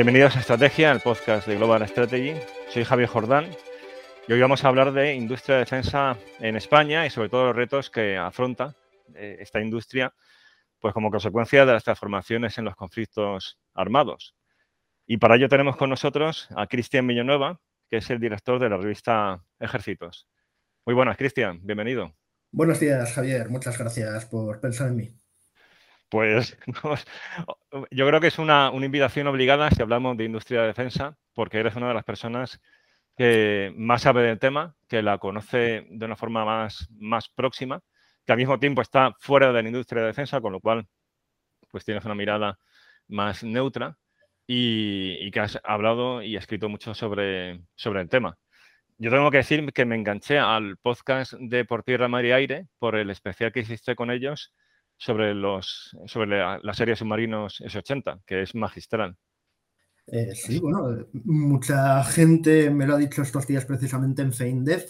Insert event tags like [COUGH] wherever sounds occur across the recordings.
Bienvenidos a Estrategia, el podcast de Global Strategy. Soy Javier Jordán y hoy vamos a hablar de industria de defensa en España y sobre todo los retos que afronta eh, esta industria pues como consecuencia de las transformaciones en los conflictos armados. Y para ello tenemos con nosotros a Cristian Villanueva, que es el director de la revista Ejércitos. Muy buenas, Cristian, bienvenido. Buenos días, Javier. Muchas gracias por pensar en mí. Pues [LAUGHS] yo creo que es una, invitación obligada si hablamos de industria de defensa, porque eres una de las personas que más sabe del tema, que la conoce de una forma más, más próxima, que al mismo tiempo está fuera de la industria de defensa, con lo cual pues tienes una mirada más neutra y, que has hablado y escrito mucho sobre, sobre el tema. Yo tengo que decir que me enganché al podcast de Por Tierra, Mar y Aire por el especial que hiciste con ellos sobre, los, sobre la, serie Submarinos S80, que es magistral. Eh, sí, bueno, mucha gente me lo ha dicho estos días precisamente en FeinDev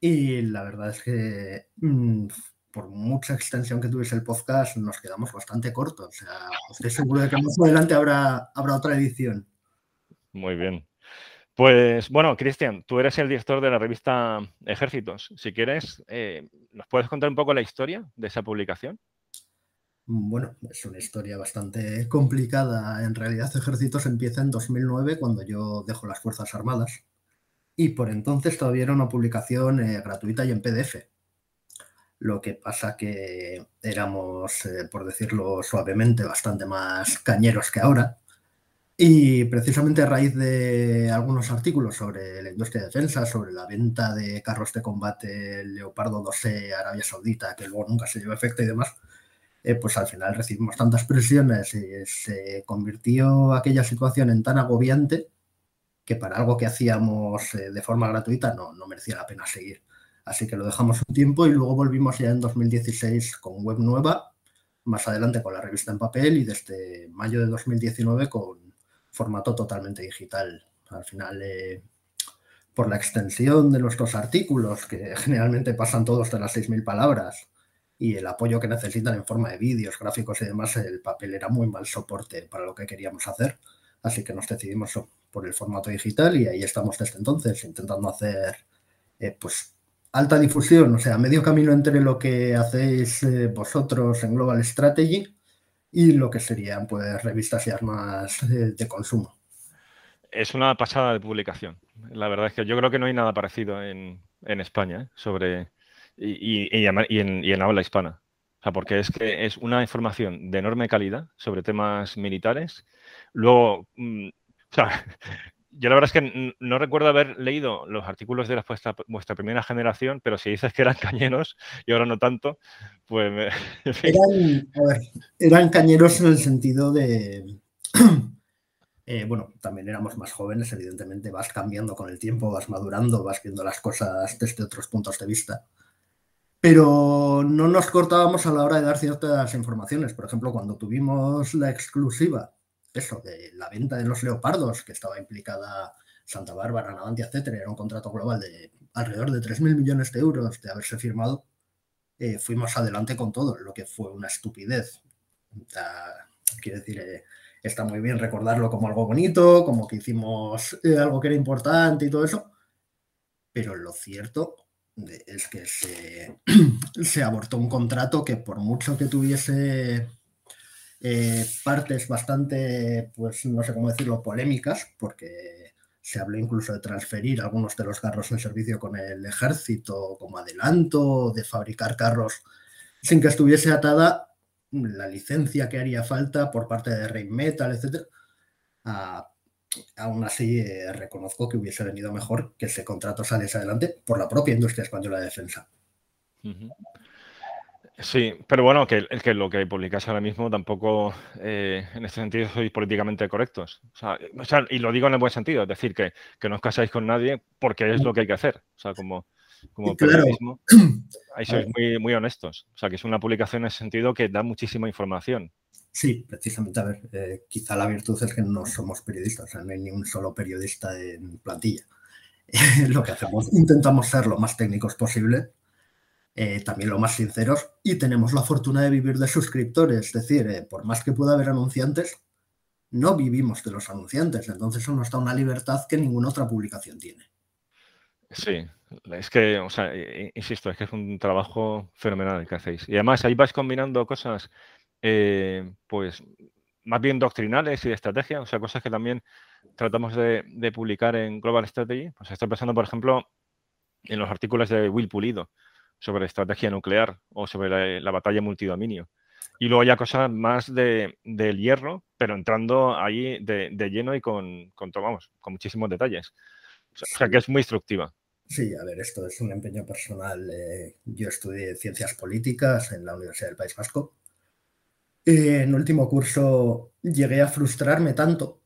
y la verdad es que mm, por mucha extensión que tuviese el podcast nos quedamos bastante cortos. O sea, estoy seguro de que más adelante habrá, habrá otra edición. Muy bien. Pues bueno, Cristian, tú eres el director de la revista Ejércitos. Si quieres, eh, ¿nos puedes contar un poco la historia de esa publicación? Bueno, es una historia bastante complicada. En realidad, Ejércitos empieza en 2009, cuando yo dejo las Fuerzas Armadas. Y por entonces todavía era una publicación eh, gratuita y en PDF. Lo que pasa que éramos, eh, por decirlo suavemente, bastante más cañeros que ahora. Y precisamente a raíz de algunos artículos sobre la industria de defensa, sobre la venta de carros de combate Leopardo 12 Arabia Saudita, que luego nunca se llevó a efecto y demás, eh, pues al final recibimos tantas presiones y se convirtió aquella situación en tan agobiante que para algo que hacíamos eh, de forma gratuita no, no merecía la pena seguir. Así que lo dejamos un tiempo y luego volvimos ya en 2016 con web nueva, más adelante con la revista en papel y desde mayo de 2019 con formato totalmente digital. Al final, eh, por la extensión de nuestros artículos, que generalmente pasan todos de las 6.000 palabras, y el apoyo que necesitan en forma de vídeos, gráficos y demás, el papel era muy mal soporte para lo que queríamos hacer. Así que nos decidimos por el formato digital y ahí estamos desde entonces intentando hacer eh, pues alta difusión, o sea, medio camino entre lo que hacéis eh, vosotros en Global Strategy y lo que serían pues revistas y armas de, consumo. Es una pasada de publicación. La verdad es que yo creo que no hay nada parecido en, España ¿eh? sobre y, en, habla hispana. O sea, porque es que es una información de enorme calidad sobre temas militares. Luego, mm, [LAUGHS] yo la verdad es que no recuerdo haber leído los artículos de la, vuestra, primera generación, pero si dices que eran [LAUGHS] cañeros y ahora no tanto, pues... [LAUGHS] eran, eran cañeros en el sentido de... [CLEARS THROAT] Eh, bueno, también éramos más jóvenes, evidentemente vas cambiando con el tiempo, vas madurando, vas viendo las cosas desde otros puntos de vista pero no nos cortábamos a la hora de dar ciertas informaciones. Por ejemplo, cuando tuvimos la exclusiva, eso, de la venta de los leopardos, que estaba implicada Santa Bárbara, Navantia, etcétera, era un contrato global de alrededor de 3.000 millones de euros de haberse firmado, eh, fuimos adelante con todo, lo que fue una estupidez. quiero decir, eh, está muy bien recordarlo como algo bonito, como que hicimos eh, algo que era importante y todo eso, pero lo cierto es que [CLEARS THROAT] se, abortó un contrato que por mucho que tuviese eh, partes bastante, pues no sé cómo decirlo, polémicas, porque se habló incluso de transferir algunos de los carros en servicio con el ejército como adelanto, de fabricar carros sin que estuviese atada la licencia que haría falta por parte de Rheinmetall, etcétera, a aún así eh, reconozco que hubiese venido mejor que ese contrato saliese adelante por la propia industria española de defensa. Sí, pero bueno, que, que lo que publicas ahora mismo tampoco, eh, en este sentido, sois políticamente correctos. O sea, y lo digo en el buen sentido, es decir, que, no os casáis con nadie porque es lo que hay que hacer. O sea, como, como periodismo, [CLEARS THROAT] ahí sois muy, muy honestos. O sea, que es una publicación en ese sentido que da muchísima información. Sí, precisamente, a ver, eh, quizá la virtud es que no somos periodistas, o sea, no hay ni un solo periodista en plantilla. [LAUGHS] lo que hacemos, intentamos ser lo más técnicos posible, eh, también lo más sinceros, y tenemos la fortuna de vivir de suscriptores, es decir, eh, por más que pueda haber anunciantes, no vivimos de los anunciantes, entonces eso nos da una libertad que ninguna otra publicación tiene. Sí, es que, o sea, insisto, es que es un trabajo fenomenal el que hacéis. Y además ahí vais combinando cosas, eh, pues, más bien doctrinales y de estrategia, o sea, cosas que también tratamos de, publicar en Global Strategy. Pues estoy pensando, por ejemplo, en los artículos de Will Pulido sobre estrategia nuclear o sobre la, batalla multidominio. Y luego ya cosas más de, del hierro, pero entrando ahí de, lleno y con, con, vamos, con muchísimos detalles. O sea, que es muy instructiva. Sí, a ver, esto es un empeño personal. Eh, yo estudié ciencias políticas en la Universidad del País Vasco. En último curso llegué a frustrarme tanto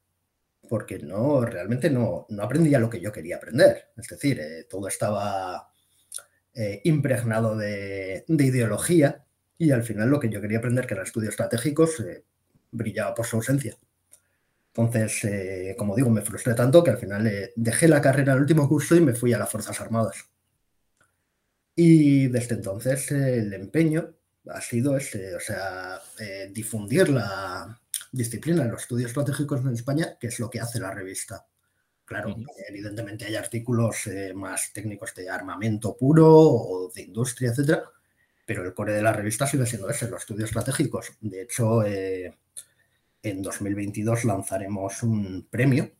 porque no, realmente no, no aprendía lo que yo quería aprender. Es decir, eh, todo estaba eh, impregnado de, ideología y al final lo que yo quería aprender, que eran estudios estratégicos, brillaba por su ausencia. Entonces, eh, como digo, me frustré tanto que al final eh, dejé la carrera al último curso y me fui a las Fuerzas Armadas. Y desde entonces el empeño ha sido ese, o sea, eh, difundir la disciplina de los estudios estratégicos en España, que es lo que hace la revista. Claro, evidentemente hay artículos más técnicos de armamento puro o de industria, etcétera, pero el core de la revista sigue siendo ese, los estudios estratégicos. De hecho, en 2022 lanzaremos un premio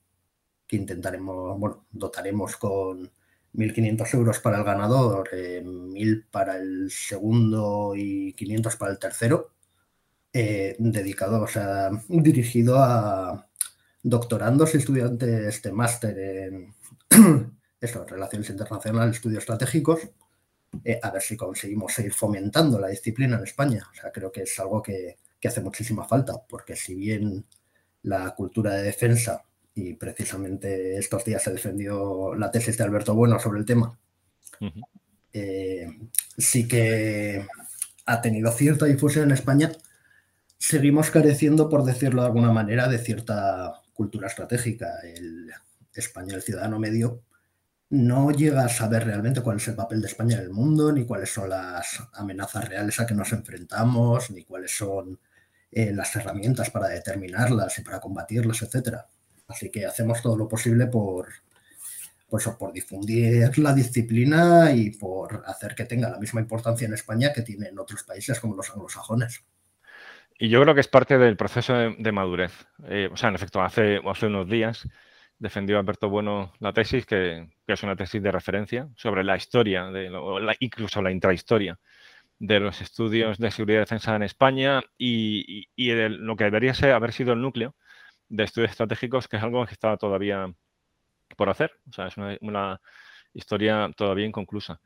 que intentaremos, bueno, dotaremos con 1.500 euros para el ganador, 1.000 para el segundo y 500 para el tercero, eh, dedicado, o sea, [LAUGHS] dirigido a doctorandos y estudiantes de máster en [CLEARS THROAT] eso, Relaciones Internacionales, Estudios Estratégicos, eh, a ver si conseguimos seguir fomentando la disciplina en España. O sea, creo que es algo que, que hace muchísima falta, porque si bien la cultura de defensa, y precisamente estos días se defendió la tesis de Alberto Bueno sobre el tema, eh, sí que ha tenido cierta difusión en España, seguimos careciendo, por decirlo de alguna manera, de cierta cultura estratégica. El español ciudadano medio no llega a saber realmente cuál es el papel de España en el mundo, ni cuáles son las amenazas reales a que nos enfrentamos, ni cuáles son eh, las herramientas para determinarlas y para combatirlas, etcétera. Así que hacemos todo lo posible por, por difundir la disciplina y por hacer que tenga la misma importancia en España que tiene en otros países como los anglosajones. Y yo creo que es parte del proceso de, madurez. Eh, o sea, en efecto, hace, hace unos días defendió Alberto Bueno la tesis, que, es una tesis de referencia sobre la historia, de, incluso la intrahistoria de los estudios de seguridad y defensa en España y, de lo que debería ser, haber sido el núcleo de estudios estratégicos, que es algo que está todavía por hacer. O sea, es una, historia todavía inconclusa.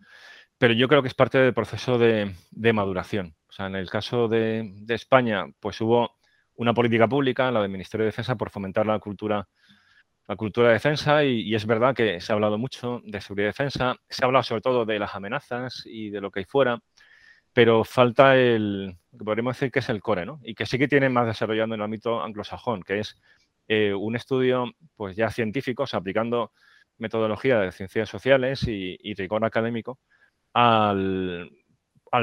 Pero yo creo que es parte del proceso de, maduración. O sea, en el caso de, España, pues hubo una política pública, la del Ministerio de Defensa, por fomentar la cultura, la cultura de defensa y, y, es verdad que se ha hablado mucho de seguridad y defensa, se ha hablado sobre todo de las amenazas y de lo que hay fuera, pero falta el, que podríamos decir que es el core, ¿no? Y que sí que tiene más desarrollado en el ámbito anglosajón, que es eh, un estudio, pues ya científico, aplicando metodología de ciencias sociales y, rigor académico al,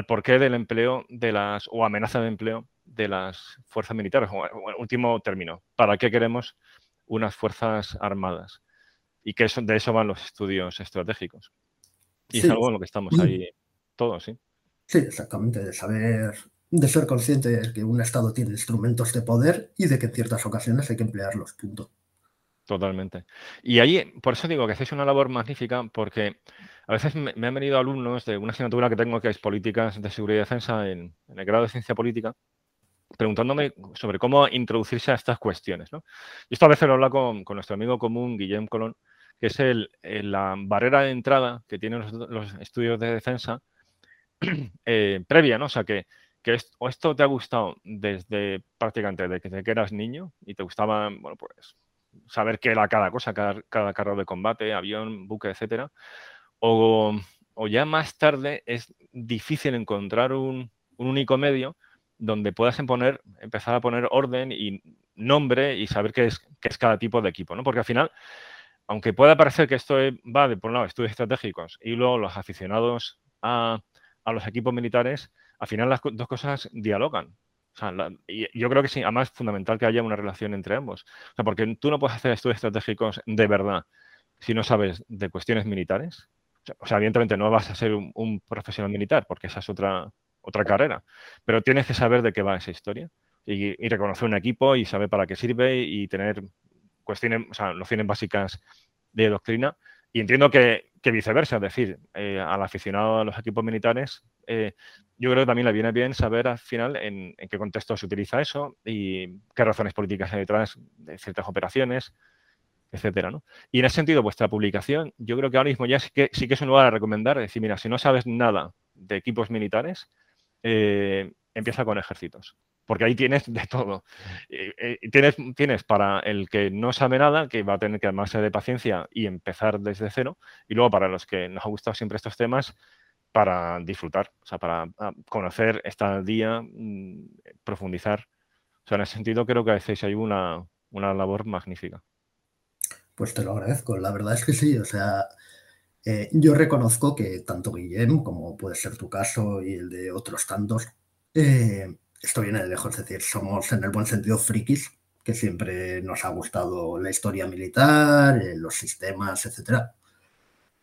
porqué del empleo de las, o amenaza de empleo de las fuerzas militares, o, último término, ¿para qué queremos unas fuerzas armadas? Y que eso, de eso van los estudios estratégicos. Y es algo en lo que estamos ahí todos, ¿sí? Sí, exactamente, de saber, de ser consciente de que un Estado tiene instrumentos de poder y de que en ciertas ocasiones hay que emplearlos, punto. Totalmente. Y ahí, por eso digo que hacéis una labor magnífica, porque a veces me, han venido alumnos de una asignatura que tengo que es Políticas de Seguridad y Defensa en, el grado de Ciencia Política, preguntándome sobre cómo introducirse a estas cuestiones. ¿no? Y esto a veces lo habla con, nuestro amigo común, Guillem Colón, que es el, la barrera de entrada que tienen los estudios de defensa [CLEARS THROAT] Eh, previa, ¿no? O sea, que, que esto te ha gustado desde prácticamente desde que eras niño y te gustaba, bueno, pues saber qué era cada cosa, cada, carro de combate, avión, buque, etcétera. O, ya más tarde es difícil encontrar un, único medio donde puedas empezar a poner orden y nombre y saber qué es, qué es cada tipo de equipo, ¿no? Porque al final, aunque pueda parecer que esto va de, por un lado, estudios estratégicos y luego los aficionados a, a los equipos militares, al final las dos cosas dialogan. yo creo que sí, además es fundamental que haya una relación entre ambos. Porque tú no puedes hacer estudios estratégicos de verdad si no sabes de cuestiones militares. O sea, evidentemente no vas a ser un, profesional militar, porque esa es otra, otra carrera, pero tienes que saber de qué va esa historia y, y reconocer un equipo y saber para qué sirve y tener cuestiones, o sea, nociones básicas de doctrina. Y entiendo que, viceversa, es decir, eh, al aficionado a los equipos militares, eh, yo creo que también le viene bien saber al final en, qué contexto se utiliza eso y qué razones políticas hay detrás de ciertas operaciones, etcétera. ¿no? Y en ese sentido, vuestra publicación, yo creo que ahora mismo ya sí que, sí que es un lugar a recomendar, es decir, mira, si no sabes nada de equipos militares, eh, empieza con ejércitos porque ahí tienes de todo. Eh, tienes, tienes para el que no sabe nada, que va a tener que armarse de paciencia y empezar desde cero, y luego para los que nos ha gustado siempre estos temas, para disfrutar, o sea, para ah, conocer, estar al día, mm, profundizar. O sea, en ese sentido creo que hacéis ahí una, una labor magnífica. Pues te lo agradezco, la verdad es que sí, o sea, eh, yo reconozco que tanto Guillem, como puede ser tu caso y el de otros tantos, eh, esto viene de lejos, es decir, somos en el buen sentido frikis, que siempre nos ha gustado la historia militar, eh, los sistemas, etc.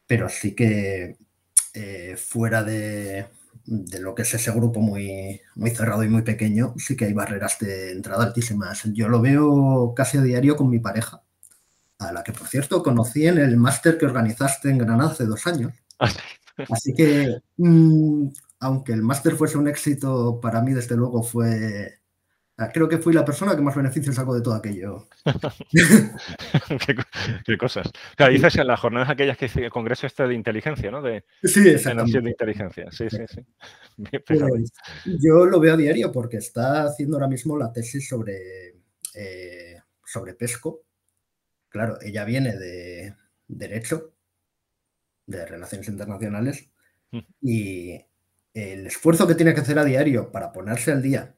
Pero sí que eh, fuera de, lo que es ese grupo muy, muy cerrado y muy pequeño, sí que hay barreras de entrada altísimas. Yo lo veo casi a diario con mi pareja, a la que por cierto conocí en el máster que organizaste en Granada hace dos años. [LAUGHS] Así que mm, aunque el máster fuese un éxito, para mí desde luego fue... Ah, creo que fui la persona que más beneficios sacó de todo aquello. [LAUGHS] ¿Qué, cosas. Claro, dices en las jornadas aquellas que hice el congreso este de inteligencia, ¿no? De, sí, exactamente. de inteligencia. Sí, sí, sí. Pues, yo lo veo a diario porque está haciendo ahora mismo la tesis sobre, eh, sobre PESCO. Claro, ella viene de Derecho, de Relaciones Internacionales, mm. y el esfuerzo que tiene que hacer a diario para ponerse al día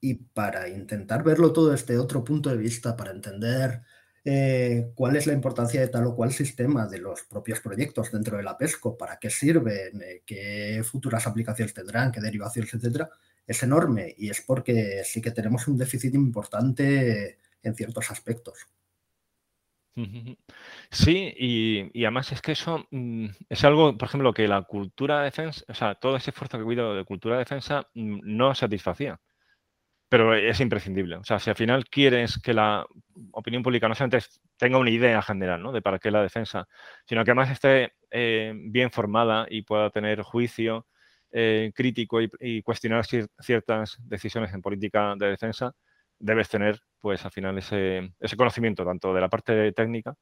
y para intentar verlo todo desde otro punto de vista, para entender eh, cuál es la importancia de tal o cual sistema de los propios proyectos dentro de la PESCO, para qué sirven, eh, qué futuras aplicaciones tendrán, qué derivaciones, etcétera, es enorme y es porque sí que tenemos un déficit importante en ciertos aspectos. Sí, y, además es que eso mm, es algo, por ejemplo, que la cultura de defensa, o sea, todo ese esfuerzo que ha habido de cultura de defensa mm, no satisfacía, pero es imprescindible. O sea, si al final quieres que la opinión pública no solamente tenga una idea general ¿no? de para qué la defensa, sino que además esté eh, bien formada y pueda tener juicio eh, crítico y, cuestionar ciertas decisiones en política de defensa, debes tener, pues al final, ese, conocimiento tanto de la parte técnica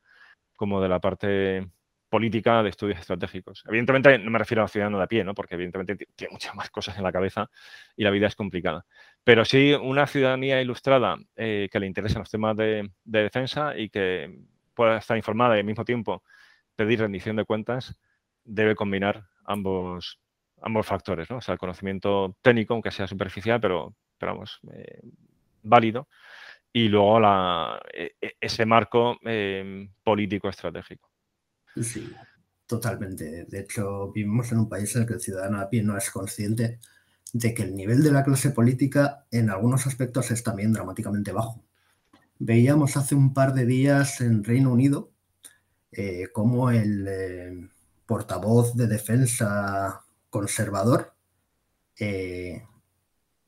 como de la parte política de estudios estratégicos. Evidentemente no me refiero a los ciudadanos de a pie, ¿no? porque evidentemente tiene muchas más cosas en la cabeza y la vida es complicada. Pero sí una ciudadanía ilustrada eh, que le interesen los temas de, defensa y que pueda estar informada y al mismo tiempo pedir rendición de cuentas, debe combinar ambos, ambos factores, ¿no? O sea, el conocimiento técnico, aunque sea superficial, pero, pero vamos, eh, válido, y luego la, e, e, ese marco em, político estratégico. Sí, totalmente. De hecho, vivimos en un país en el que el ciudadano a pie no es consciente de que el nivel de la clase política en algunos aspectos es también dramáticamente bajo. Veíamos hace un par de días en Reino Unido eh, cómo el eh, portavoz de defensa conservador eh,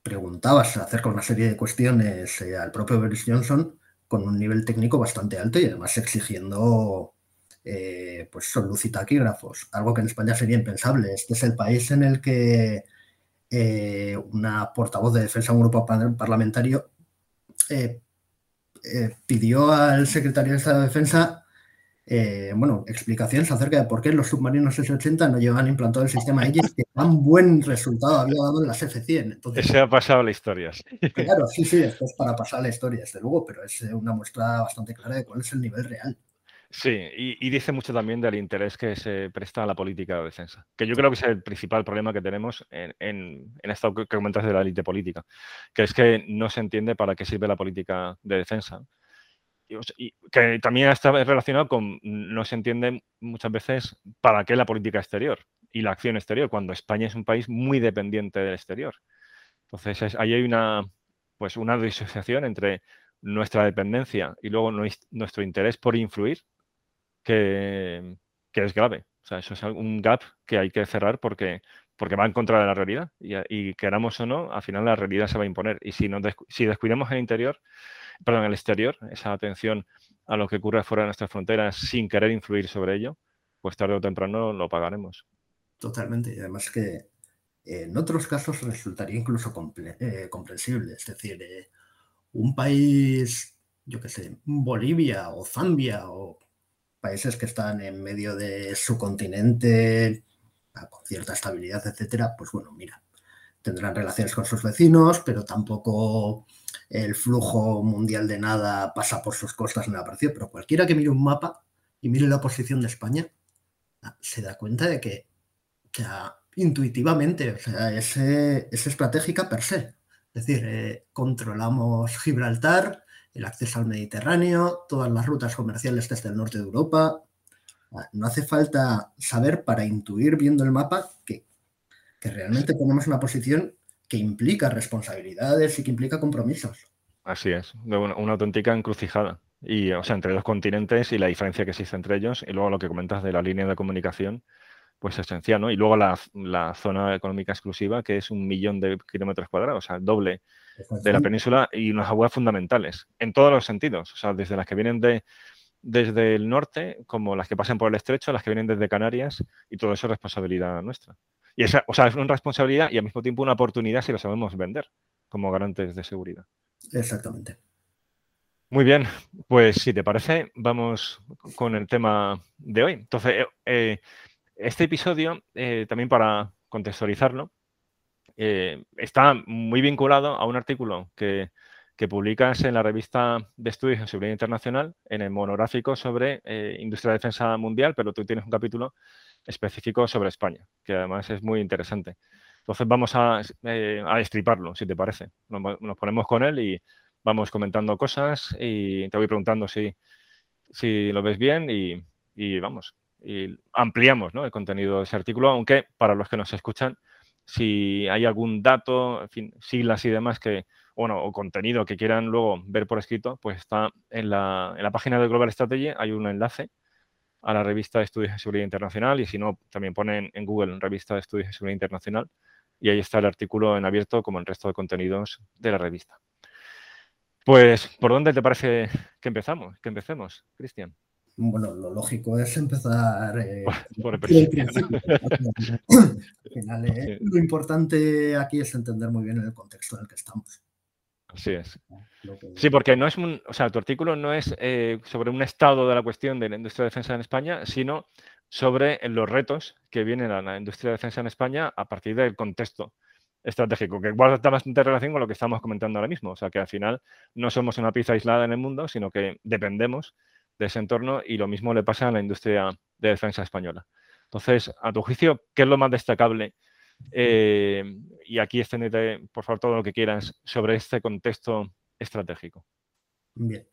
preguntabas acerca de una serie de cuestiones eh, al propio Boris Johnson con un nivel técnico bastante alto y además exigiendo eh, pues taquígrafos, algo que en España sería impensable. Este es el país en el que eh, una portavoz de defensa, un grupo parlamentario, pidió al secretario de Estado de Defensa eh, bueno, explicaciones acerca de por qué los submarinos S-80 no llevan implantado el sistema Aegis que tan buen resultado había dado en las F-100. Entonces, Ese ha pasado la historia. Claro, sí, sí, esto es para pasar la historia, desde luego, pero es una muestra bastante clara de cuál es el nivel real. Sí, y, dice mucho también del interés que se presta a la política de defensa, que yo creo que es el principal problema que tenemos en, en, en esto que comentas de la élite política, que es que no se entiende para qué sirve la política de defensa y que también está relacionado con, no se entiende muchas veces para qué la política exterior y la acción exterior, cuando España es un país muy dependiente del exterior. Entonces, ahí hay una, pues una disociación entre nuestra dependencia y luego nuestro interés por influir que, es grave. O sea, eso es un gap que hay que cerrar porque, porque va en contra de la realidad. Y, queramos o no, al final la realidad se va a imponer. Y si, nos si descuidamos el interior, perdón, el exterior, esa atención a lo que ocurre fuera de nuestras fronteras sin querer influir sobre ello, pues tarde o temprano lo pagaremos. Totalmente. Y además que en otros casos resultaría incluso eh, comprensible. Es decir, eh, un país, yo qué sé, Bolivia o Zambia o países que están en medio de su continente con cierta estabilidad, etcétera, pues bueno, mira, tendrán relaciones con sus vecinos, pero tampoco el flujo mundial de nada pasa por sus costas la parecido. Pero cualquiera que mire un mapa y mire la posición de España, ah, se da cuenta de que intuitivamente, o sea, es, es estratégica per se. Es decir, eh, controlamos Gibraltar, el acceso al Mediterráneo, todas las rutas comerciales desde el norte de Europa. Ah, no hace falta saber para intuir viendo el mapa que, que realmente tenemos una posición que implica responsabilidades y que implica compromisos. Así es, una, una auténtica encrucijada. Y, o sea, entre dos continentes y la diferencia que existe entre ellos. Y luego lo que comentas de la línea de comunicación, pues esencial, ¿no? Y luego la, la, zona económica exclusiva, que es un millón de kilómetros cuadrados, o sea, el doble de la península y unas aguas fundamentales, en todos los sentidos, o sea, desde las que vienen de, desde el norte, como las que pasan por el estrecho, las que vienen desde Canarias, y todo eso es responsabilidad nuestra. Y esa, o sea, es una responsabilidad y al mismo tiempo una oportunidad si lo sabemos vender como garantes de seguridad. Exactamente. Muy bien, pues si te parece, vamos con el tema de hoy. Entonces, eh, eh, este episodio, eh, también para contextualizarlo, eh, está muy vinculado a un artículo que, publicas en la revista de estudios en seguridad internacional, en el monográfico sobre eh, industria de defensa mundial, pero tú tienes un capítulo específico sobre España, que además es muy interesante. Entonces vamos a, a destriparlo, si te parece. Nos, ponemos con él y vamos comentando cosas y te voy preguntando si, si lo ves bien y, y vamos, y ampliamos el contenido de ese artículo, aunque para los que nos escuchan, si hay algún dato, en fin, siglas y demás que, bueno, o contenido que quieran luego ver por escrito, pues está en la, en la página de Global Strategy, hay un enlace a la revista de Estudios de Seguridad Internacional y si no, también ponen en Google revista de Estudios de Seguridad Internacional y ahí está el artículo en abierto como el resto de contenidos de la revista. Pues, ¿por dónde te parece que empezamos? Que empecemos, Cristian bueno, lo lógico es empezar eh, [LAUGHS] por el principio. [LAUGHS] Al final, eh, lo importante aquí es entender muy bien el contexto en el que estamos. Así es. Sí, porque no es un, o sea, tu artículo no es eh, sobre un estado de la cuestión de la industria de defensa en España, sino sobre los retos que vienen a la industria de defensa en España a partir del contexto estratégico, que guarda bastante relación con lo que estamos comentando ahora mismo. O sea, que al final no somos una pieza aislada en el mundo, sino que dependemos de ese entorno y lo mismo le pasa a la industria de defensa española. Entonces, a tu juicio, ¿qué es lo más destacable? Eh, y aquí extendete, por favor, todo lo que quieras sobre este contexto estratégico. Bien,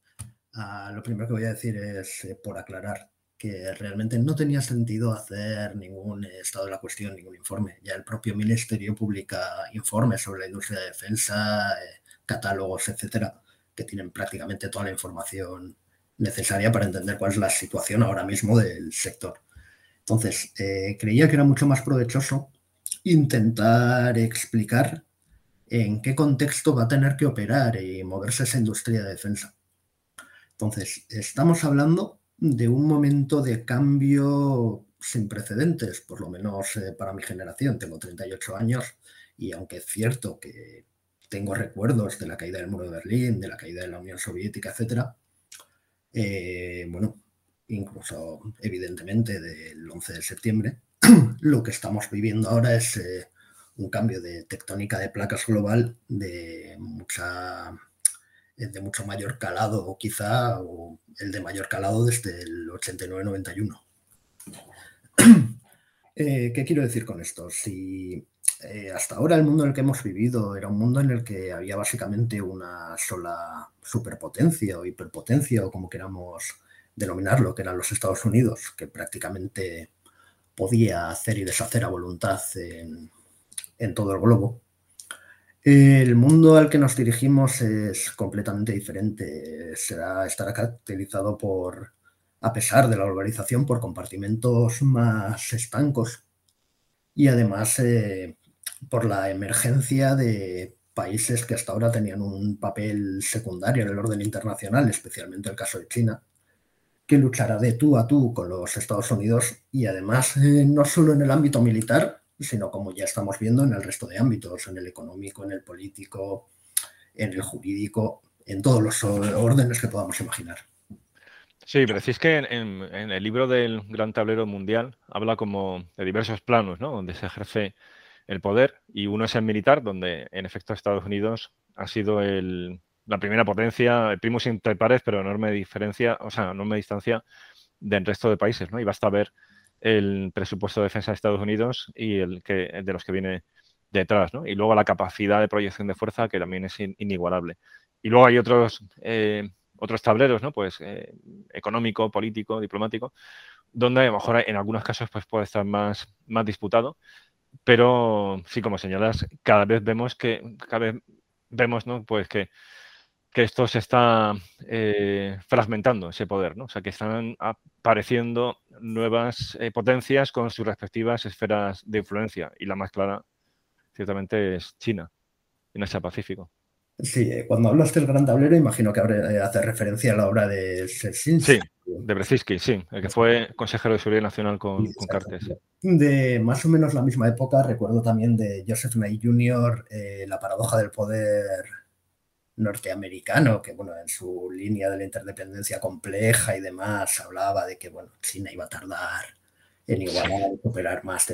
ah, lo primero que voy a decir es, eh, por aclarar, que realmente no tenía sentido hacer ningún estado de la cuestión, ningún informe. Ya el propio ministerio publica informes sobre la industria de defensa, eh, catálogos, etcétera, que tienen prácticamente toda la información necesaria para entender cuál es la situación ahora mismo del sector. Entonces, creía que era mucho más provechoso intentar explicar en qué contexto va a tener que operar y moverse esa industria de defensa. Entonces, estamos hablando de un momento de cambio sin precedentes, por lo menos eh, para mi generación. Tengo 38 años y aunque es cierto que tengo recuerdos de la caída del muro de Berlín, de la caída de la Unión Soviética, etcétera, eh, bueno, incluso evidentemente del 11 de septiembre, [CLEARS THROAT] lo que estamos viviendo ahora es eh, un cambio de tectónica de placas global de mucha eh, de mucho mayor calado o quizá el de mayor calado desde el 89-91. [CLEARS THROAT] ¿Qué quiero decir con esto? Si eh, hasta ahora el mundo en el que hemos vivido era un mundo en el que había básicamente una sola superpotencia o hiperpotencia o como queramos denominarlo, que eran los Estados Unidos, que prácticamente podía hacer y deshacer a voluntad en, todo el globo. El mundo al que nos dirigimos es completamente diferente. Será, estará caracterizado por, a pesar de la globalización, por compartimentos más estancos y además eh, por la emergencia de países que hasta ahora tenían un papel secundario en el orden internacional, especialmente el caso de China, que luchará de tú a tú con los Estados Unidos y además eh, no solo en el ámbito militar, sino como ya estamos viendo en el resto de ámbitos, en el económico, en el político, en el jurídico, en todos los órdenes que podamos imaginar. Sí, pero decís que en, el libro del Gran Tablero Mundial habla como de diversos planos, ¿no? Donde se ejerce el poder y uno es el militar, donde en efecto Estados Unidos ha sido la primera potencia, primo inter pares, pero enorme diferencia, o sea, enorme distancia del resto de países, ¿no? Y basta ver el presupuesto de defensa de Estados Unidos y el que de los que viene detrás, ¿no? Y luego la capacidad de proyección de fuerza que también es inigualable. Y luego hay otros eh, otros tableros, ¿no? Pues eh, económico, político, diplomático, donde a lo mejor en algunos casos pues, puede estar más, más disputado, pero sí, como señalas, cada vez vemos que, cada vez vemos, ¿no? Pues que, que esto se está eh, fragmentando, ese poder, ¿no? O sea, que están apareciendo nuevas eh, potencias con sus respectivas esferas de influencia, y la más clara, ciertamente, es China, en Asia Pacífico. Sí, eh, cuando hablas del gran tablero, imagino que hace referencia a la obra de Sí, de Brzezinski, sí, el que fue consejero de Seguridad Nacional con, con Cartes. De más o menos la misma época, recuerdo también de Joseph May Jr., eh, La paradoja del poder norteamericano, que bueno, en su línea de la interdependencia compleja y demás, hablaba de que bueno, China iba a tardar en igualar y superar más.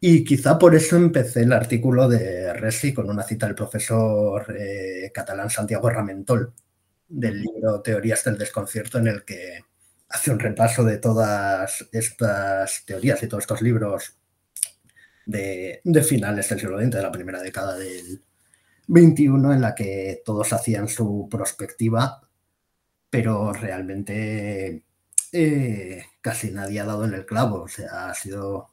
Y quizá por eso empecé el artículo de Resi con una cita del profesor eh, catalán Santiago Ramentol del libro Teorías del Desconcierto, en el que hace un repaso de todas estas teorías y todos estos libros de, finales del siglo XX, de la primera década del XXI, en la que todos hacían su perspectiva, pero realmente eh, casi nadie ha dado en el clavo. O sea, ha sido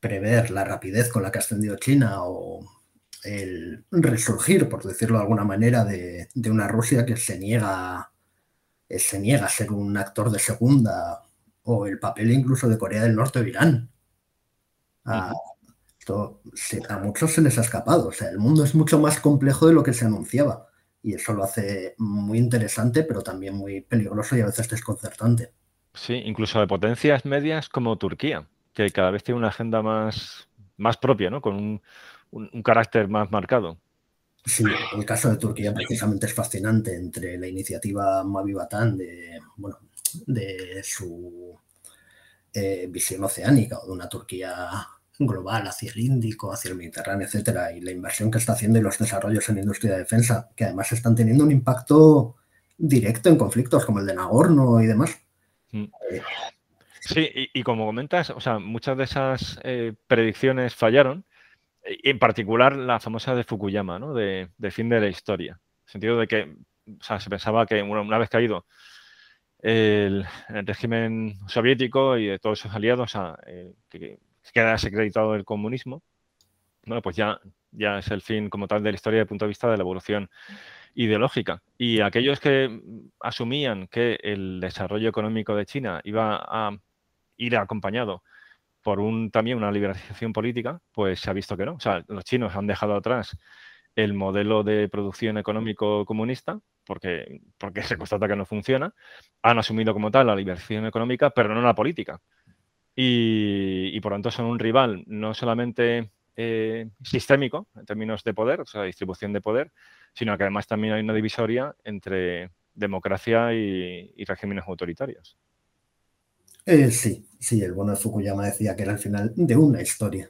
prever la rapidez con la que ha ascendido China o el resurgir, por decirlo de alguna manera, de, una Rusia que se niega, eh, se niega a ser un actor de segunda o el papel incluso de Corea del Norte o Irán. A, a muchos se les ha escapado. O sea, el mundo es mucho más complejo de lo que se anunciaba. Y eso lo hace muy interesante, pero también muy peligroso y a veces desconcertante. Sí, incluso de potencias medias como Turquía que cada vez tiene una agenda más, más propia, ¿no? Con un, carácter más marcado. Sí, el caso de Turquía precisamente es fascinante entre la iniciativa Mavi de, bueno, de su eh, visión oceánica o de una Turquía global hacia el Índico, hacia el Mediterráneo, etcétera, y la inversión que está haciendo y los desarrollos en la industria de defensa, que además están teniendo un impacto directo en conflictos como el de Nagorno y demás. Mm. Eh, Sí, y, como comentas, o sea, muchas de esas eh, predicciones fallaron, en particular la famosa de Fukuyama, ¿no? De, fin de la historia. En el sentido de que o sea, se pensaba que una, vez caído el, régimen soviético y de todos sus aliados, o sea, eh, que, queda desacreditado el comunismo, bueno, pues ya, ya es el fin como tal de la historia desde el punto de vista de la evolución ideológica. Y aquellos que asumían que el desarrollo económico de China iba a ir acompañado por un, también una liberalización política, pues se ha visto que no. O sea, los chinos han dejado atrás el modelo de producción económico comunista, porque, porque [LAUGHS] se constata que no funciona, han asumido como tal la liberalización económica, pero no la política. Y, por lo tanto son un rival no solamente eh, sistémico en términos de poder, o sea, distribución de poder, sino que además también hay una divisoria entre democracia y regímenes autoritarios. Eh, sí, sí, el bueno de Fukuyama decía que era el final de una historia.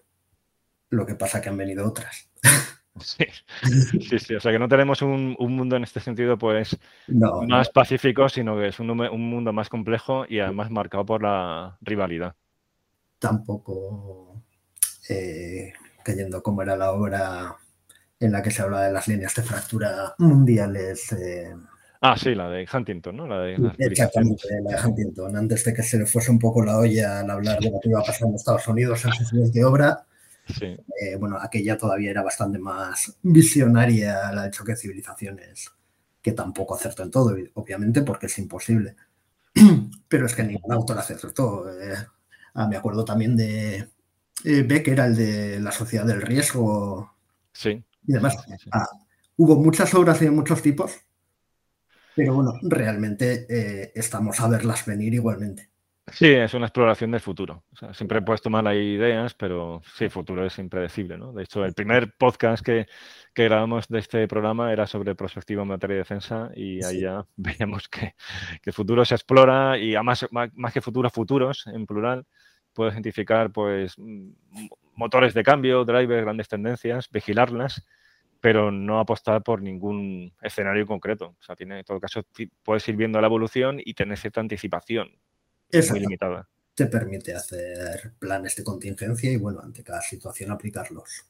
Lo que pasa que han venido otras. [LAUGHS] Sí, sí, sí. O sea que no tenemos un, mundo en este sentido pues más pacífico, sino que es un, mundo más complejo y además marcado por la rivalidad. Tampoco eh, cayendo como era la obra en la que se habla de las líneas de fractura mundiales. Eh, Ah, sí, la de Huntington, ¿no? La de, Exactamente, la de Huntington. Antes de que se le fuese un poco la olla al hablar de lo que iba a pasar en Estados Unidos en su siguiente obra, Eh, bueno, aquella todavía era bastante más visionaria, la de choque de civilizaciones, que tampoco acertó en todo, obviamente, porque es imposible. [CLEARS THROAT] Pero es que ningún autor acertó. Eh, ah, me acuerdo también de eh, Becker, el de La Sociedad del Riesgo. Sí. Y demás. Ah, hubo muchas obras de muchos tipos, pero bueno, realmente eh, estamos a verlas venir igualmente. Sí, es una exploración del futuro. siempre puedes tomar ahí ideas, pero sí, el futuro es impredecible. ¿no? De hecho, el primer podcast que, grabamos de este programa era sobre prospectiva en materia de defensa y ahí ya [LAUGHS] veíamos que, el futuro se explora y además, más, que futuro, futuros en plural, puedes identificar pues, motores de cambio, drivers, grandes tendencias, vigilarlas pero no apostar por ningún escenario concreto. O sea, tiene, en todo caso, puedes ir viendo la evolución y tener cierta anticipación es muy limitada. Te permite hacer planes de contingencia y, bueno, ante cada situación aplicarlos.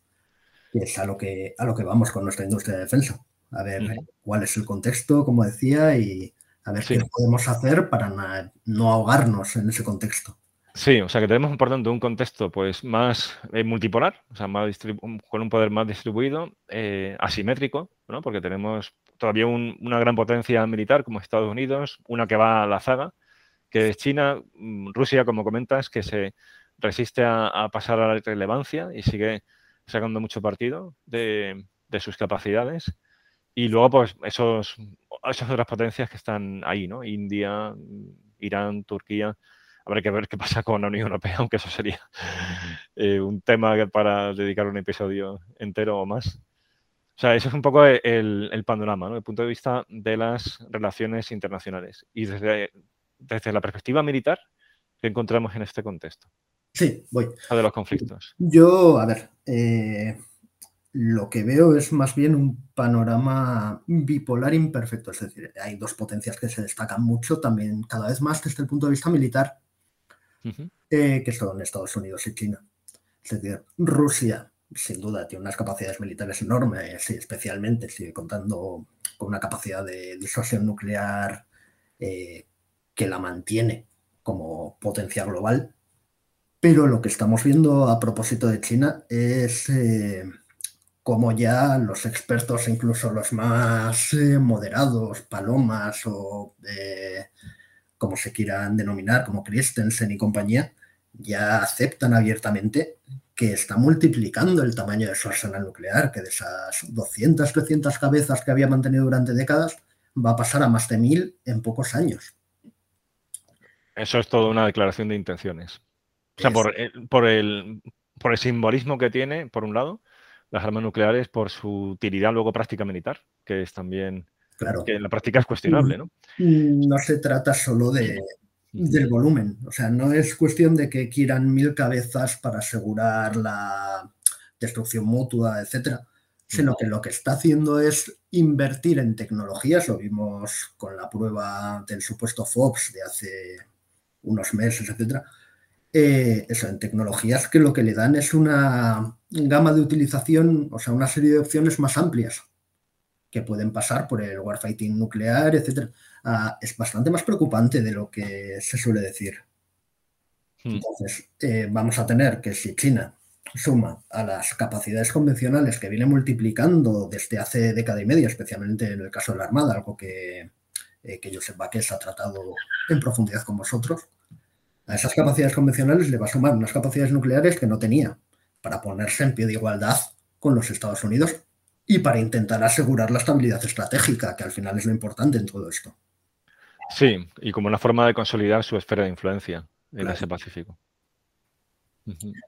Y es a lo que, a lo que vamos con nuestra industria de defensa. A ver cuál es el contexto, como decía, y a ver qué podemos hacer para no ahogarnos en ese contexto. Sí, o sea que tenemos, por tanto, un contexto pues más eh, multipolar, o sea, más con un poder más distribuido, eh, asimétrico, ¿no? porque tenemos todavía una gran potencia militar como Estados Unidos, una que va a la zaga, que China, mm, Rusia, como comentas, que se resiste a, pasar a la relevancia y sigue sacando mucho partido de, sus capacidades. Y luego, pues, esos, esas otras potencias que están ahí, ¿no? India, Irán, Turquía Habrá que ver qué pasa con la Unión Europea, [LAUGHS] aunque eso sería eh, un tema para dedicar un episodio entero o más. O sea, ese es un poco el, panorama, ¿no? El punto de vista de las relaciones internacionales. Y desde, desde la perspectiva militar, ¿qué encontramos en este contexto? Sí, voy. A de los conflictos. Yo, a ver, eh, lo que veo es más bien un panorama bipolar imperfecto. Es decir, hay dos potencias que se destacan mucho también, cada vez más desde el punto de vista militar, eh, que son Estados Unidos y China. Es decir, Rusia, sin duda, tiene unas capacidades militares enormes y especialmente sigue contando con una capacidad de disuasión nuclear eh, que la mantiene como potencia global. Pero lo que estamos viendo a propósito de China es eh, cómo ya los expertos, incluso los más moderados, palomas o como se quieran denominar, como Christensen y compañía, ya aceptan abiertamente que está multiplicando el tamaño de su arsenal nuclear, que de esas 200, 300 cabezas que había mantenido durante décadas, va a pasar a más de mil en pocos años. Eso es toda una declaración de intenciones. O sea, por, por, el, por el simbolismo que tiene, por un lado, las armas nucleares, por su utilidad luego práctica militar, que es también Claro. Que en la práctica es cuestionable, ¿no? Mm, no se trata solo de, del volumen. O sea, no es cuestión de que quieran mil cabezas para asegurar la destrucción mutua, etcétera, sino que lo que está haciendo es invertir en tecnologías. Lo vimos con la prueba del supuesto Fox de hace unos meses, etcétera. Eh, eso, en tecnologías que lo que le dan es una gama de utilización, o sea, una serie de opciones más amplias que pueden pasar por el warfighting nuclear, etc. Ah, es bastante más preocupante de lo que se suele decir. Hmm. Entonces, eh, vamos a tener que si China suma a las capacidades convencionales que viene multiplicando desde hace década y media, especialmente en el caso de la Armada, algo que, eh, que ha tratado en profundidad con vosotros, a esas capacidades convencionales le va a sumar unas capacidades nucleares que no tenía para ponerse en pie de igualdad con los Estados Unidos y para intentar asegurar la estabilidad estratégica, que al final es lo importante en todo esto. Sí, y como una forma de consolidar su esfera de influencia en ese Pacífico.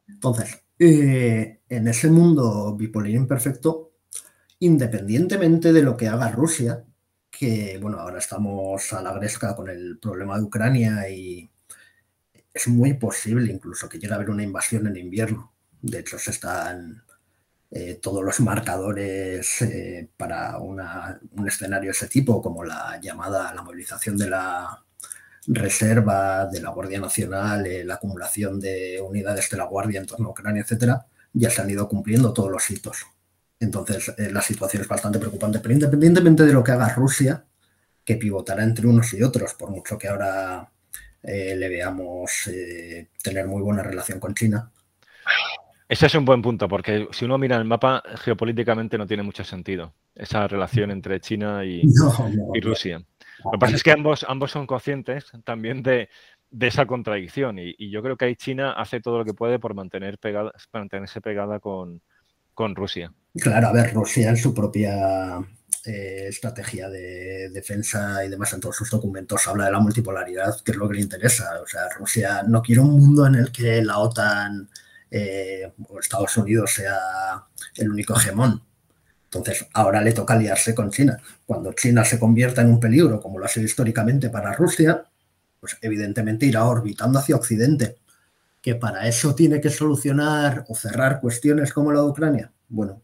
Entonces, eh, en ese mundo bipolar imperfecto, independientemente de lo que haga Rusia, que bueno, ahora estamos a la gresca con el problema de Ucrania y es muy posible incluso que llegue a haber una invasión en invierno. De hecho, se están eh, todos los marcadores eh, para un escenario de ese tipo, como la llamada, la movilización de la reserva de la Guardia Nacional, eh, la acumulación de unidades de la Guardia en torno a Ucrania, etcétera, ya se han ido cumpliendo todos los hitos. Entonces, la situación es bastante preocupante, pero independientemente de lo que haga Rusia, que pivotará entre unos y otros, por mucho que ahora le veamos tener muy buena relación con China, Ese es un buen punto, porque si uno mira el mapa, geopolíticamente no tiene mucho sentido esa relación entre China y, [LAUGHS] Rusia. Lo que pasa es que ambos, ambos son conscientes también de, esa contradicción y, yo creo que ahí China hace todo lo que puede por mantener pegada, mantenerse pegada con, con Rusia. Claro, a ver, Rusia en su propia eh, estrategia de defensa y demás en todos sus documentos habla de la multipolaridad, que es lo que le interesa. O sea, Rusia no quiere un mundo en el que la OTAN eh, o Estados Unidos sea el único hegemón. Entonces, ahora le toca aliarse con China. Cuando China se convierta en un peligro, como lo ha sido históricamente para Rusia, pues evidentemente irá orbitando hacia Occidente. Que para eso tiene que solucionar o cerrar cuestiones como la de Ucrania. Bueno,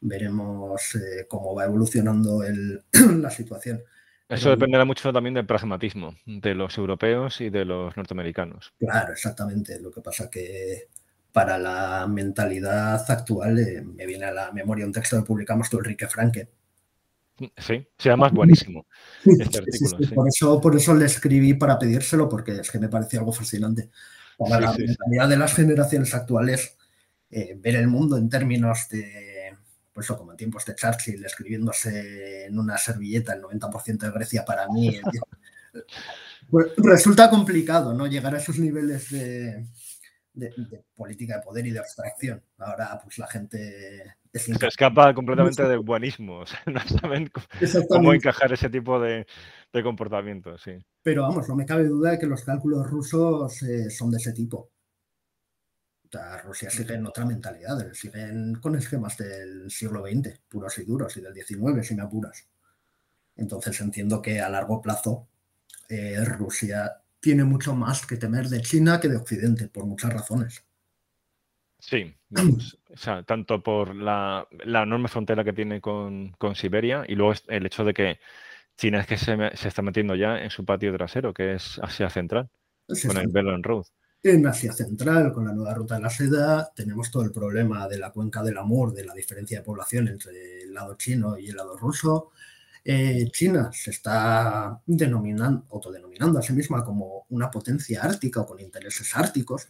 veremos eh, cómo va evolucionando [CLEARS THROAT] la situación. Eso dependerá mucho también del pragmatismo de los europeos y de los norteamericanos. Claro, exactamente. Lo que pasa que para la mentalidad actual eh, me viene a la memoria un texto que publicamos de Enrique Franke. Sí, sea más buenísimo [LAUGHS] este artículo. Por, eso, por eso le escribí para pedírselo, porque es que me parecía algo fascinante. Para la mentalidad de las generaciones actuales, eh, ver el mundo en términos de pues eso, como en tiempos de Churchill, escribiéndose en una servilleta el 90% de Grecia para mí. [LAUGHS] pues resulta complicado, ¿no? Llegar a esos niveles de, política de poder y de abstracción. Ahora, pues la gente... Se escapa completamente del buenismo, [LAUGHS] no saben cómo encajar ese tipo de, comportamientos, sí. Pero vamos, no me cabe duda de que los cálculos rusos eh, son de ese tipo. Rusia sigue en otra mentalidad, siguen con esquemas del siglo XX, puros y duros, y del XIX, si me apuras. Entonces entiendo que a largo plazo eh, Rusia tiene mucho más que temer de China que de Occidente, por muchas razones. Sí, tanto por la, enorme frontera que tiene con, Siberia y luego el hecho de que China es que se, está metiendo ya en su patio trasero, que es Asia Central, con el Belt and Road. En Asia Central, con la nueva ruta de la seda, tenemos todo el problema de la cuenca del Amur, de la diferencia de población entre el lado chino y el lado ruso. Eh, China se está denominando, autodenominando a sí misma como una potencia ártica o con intereses árticos.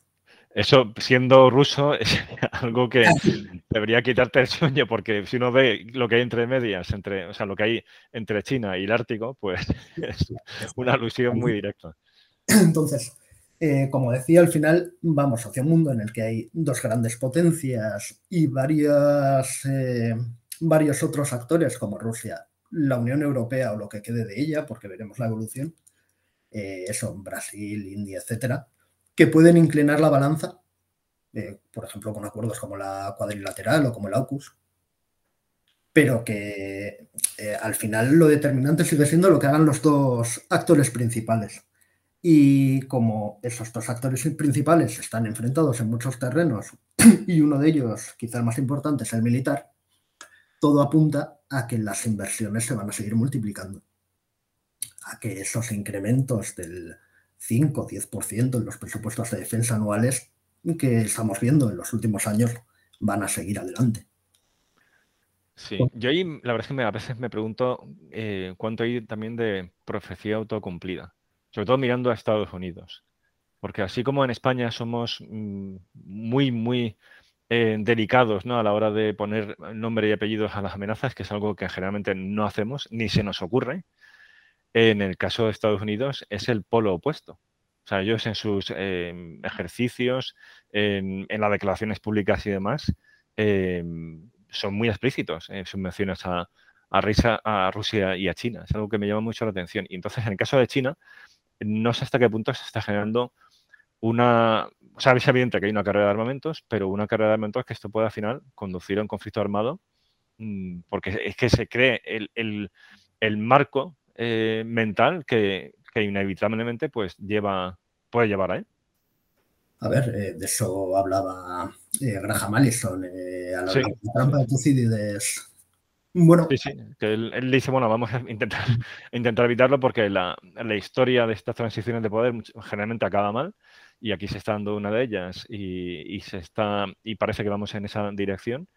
Eso, siendo ruso, [LAUGHS] es algo que [LAUGHS] debería quitarte el sueño, porque si uno ve lo que hay entre medias, entre, o sea, lo que hay entre China y el Ártico, pues [LAUGHS] es una alusión muy directa. Entonces, eh, como decía, al final vamos hacia un mundo en el que hay dos grandes potencias y varias, eh, varios otros actores como Rusia, la Unión Europea o lo que quede de ella, porque veremos la evolución, eh, eso, Brasil, India, etcétera, que pueden inclinar la balanza, por ejemplo, con acuerdos como la cuadrilateral o como el AUKUS, pero que al final lo determinante sigue siendo lo que hagan los dos actores principales y como esos dos actores principales están enfrentados en muchos terrenos [CLEARS THROAT] y uno de ellos, quizá más importante, es el militar, todo apunta a que las inversiones se van a seguir multiplicando. A que esos incrementos del 5-10% en los presupuestos de defensa anuales que estamos viendo en los últimos años van a seguir adelante. Sí, yo ahí la verdad es que a veces me pregunto eh, cuánto hay también de profecía autocumplida sobre todo mirando a Estados Unidos. Porque así como en España somos mm, muy, muy eh, delicados ¿no? a la hora de poner nombre y apellidos a las amenazas, que es algo que generalmente no hacemos ni se nos ocurre, en el caso de Estados Unidos es el polo opuesto. O sea, ellos en sus em, ejercicios, en, las declaraciones públicas y demás, em, son muy explícitos en sus menciones a, a Rusia y a China. Es algo que me llama mucho la atención. Y entonces, en el caso de China, no sé hasta qué punto se está generando una... O sea, es evidente que hay una carrera de armamentos, pero una carrera de armamentos que esto puede al final conducir a un conflicto armado, mm, porque es que se cree el, marco eh, mental que, inevitablemente pues lleva, puede llevar a él. A ver, eh, de eso hablaba eh, Graham Allison, a la trampa de Tucídides bueno. Sí, sí, que él, dice, bueno, vamos a intentar, [LAUGHS] intentar evitarlo porque la, historia de estas transiciones de poder generalmente acaba mal y aquí se está dando una de ellas y, se está y parece que vamos en esa dirección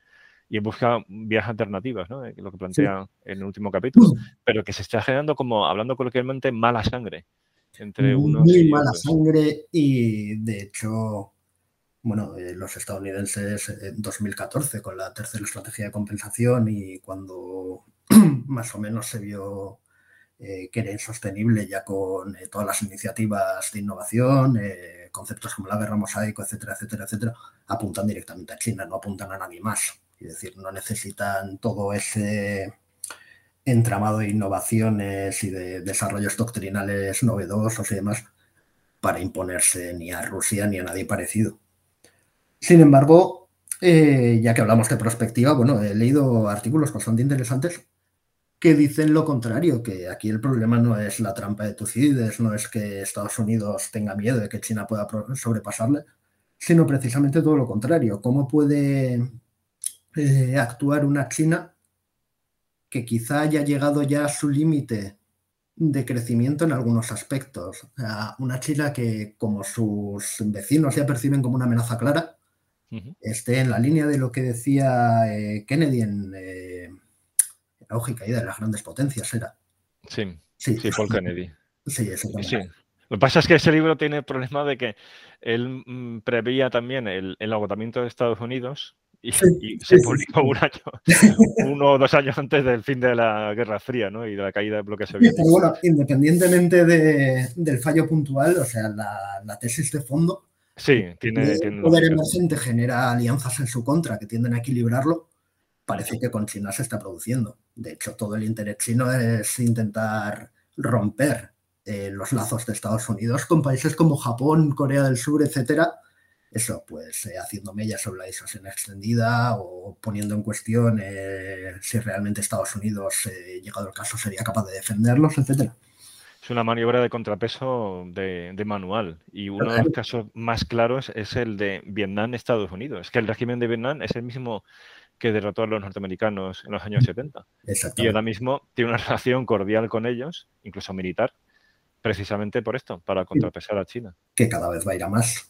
y busca vías alternativas, ¿no? lo que plantea en el último capítulo, pero que se está generando como, hablando coloquialmente, mala sangre entre unos Muy mala sangre y de hecho bueno, eh, los estadounidenses en 2014 con la tercera estrategia de compensación y cuando [CLEARS THROAT] más o menos se vio eh, que era insostenible ya con eh, todas las iniciativas de innovación, conceptos como la guerra mosaico, etcétera, etcétera, etcétera, apuntan directamente a China, no apuntan a nadie más. Es decir, no necesitan todo ese entramado de innovaciones y de desarrollos doctrinales novedosos y demás para imponerse ni a Rusia ni a nadie parecido. Sin embargo, eh, ya que hablamos de perspectiva, bueno, he leído artículos bastante interesantes que dicen lo contrario, que aquí el problema no es la trampa de Tucídides, no es que Estados Unidos tenga miedo de que China pueda sobrepasarle, sino precisamente todo lo contrario. ¿Cómo puede eh, actuar una China que quizá haya llegado ya a su límite de crecimiento en algunos aspectos? una China que, como sus vecinos ya perciben como una amenaza clara, esté en la línea de lo que decía eh, Kennedy en eh, la auge y caída de las grandes potencias, era. Sí, sí, sí Paul Kennedy. Sí, eso sí. Lo que pasa es que ese libro tiene el problema de que él mm, preveía también el, agotamiento de Estados Unidos y, se publicó un año, [LAUGHS] uno o dos años antes del fin de la Guerra Fría ¿no? y de la caída del bloque soviético. bueno, independientemente del fallo puntual, o sea, la tesis de fondo Sí, tiene. el poder emergente genera alianzas en su contra que tienden a equilibrarlo. Parece que con China se está produciendo. De hecho, todo el interés chino es intentar romper eh, los lazos de Estados Unidos con países como Japón, Corea del Sur, etcétera. Eso, pues eh, haciendo mellas sobre la disuasión extendida o poniendo en cuestión eh, si realmente Estados Unidos, llegado el caso, sería capaz de defenderlos, etcétera. Es una maniobra de contrapeso de, manual y uno de los casos más claros es el de Vietnam-Estados Unidos. Es que el régimen de Vietnam es el mismo que derrotó a los norteamericanos en los años 70. Y ahora mismo tiene una [LAUGHS] relación cordial con ellos, incluso militar, precisamente por esto, para contrapesar a China. Que cada vez va a ir a más.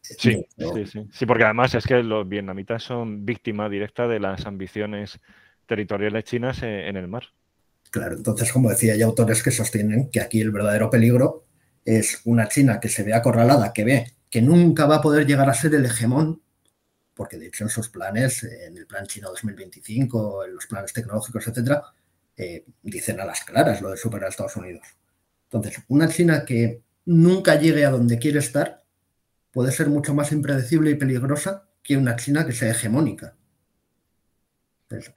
Sí, sí, sí, sí. porque además es que los vietnamitas son víctimas directa de las ambiciones territoriales chinas en el mar. Claro, entonces, como decía, hay autores que sostienen que aquí el verdadero peligro es una China que se ve acorralada, que ve que nunca va a poder llegar a ser el hegemón, porque de hecho en sus planes, en el plan chino 2025, en los planes tecnológicos, etcétera, eh, dicen a las claras lo de superar a Estados Unidos. Entonces, una China que nunca llegue a donde quiere estar puede ser mucho más impredecible y peligrosa que una China que sea hegemónica.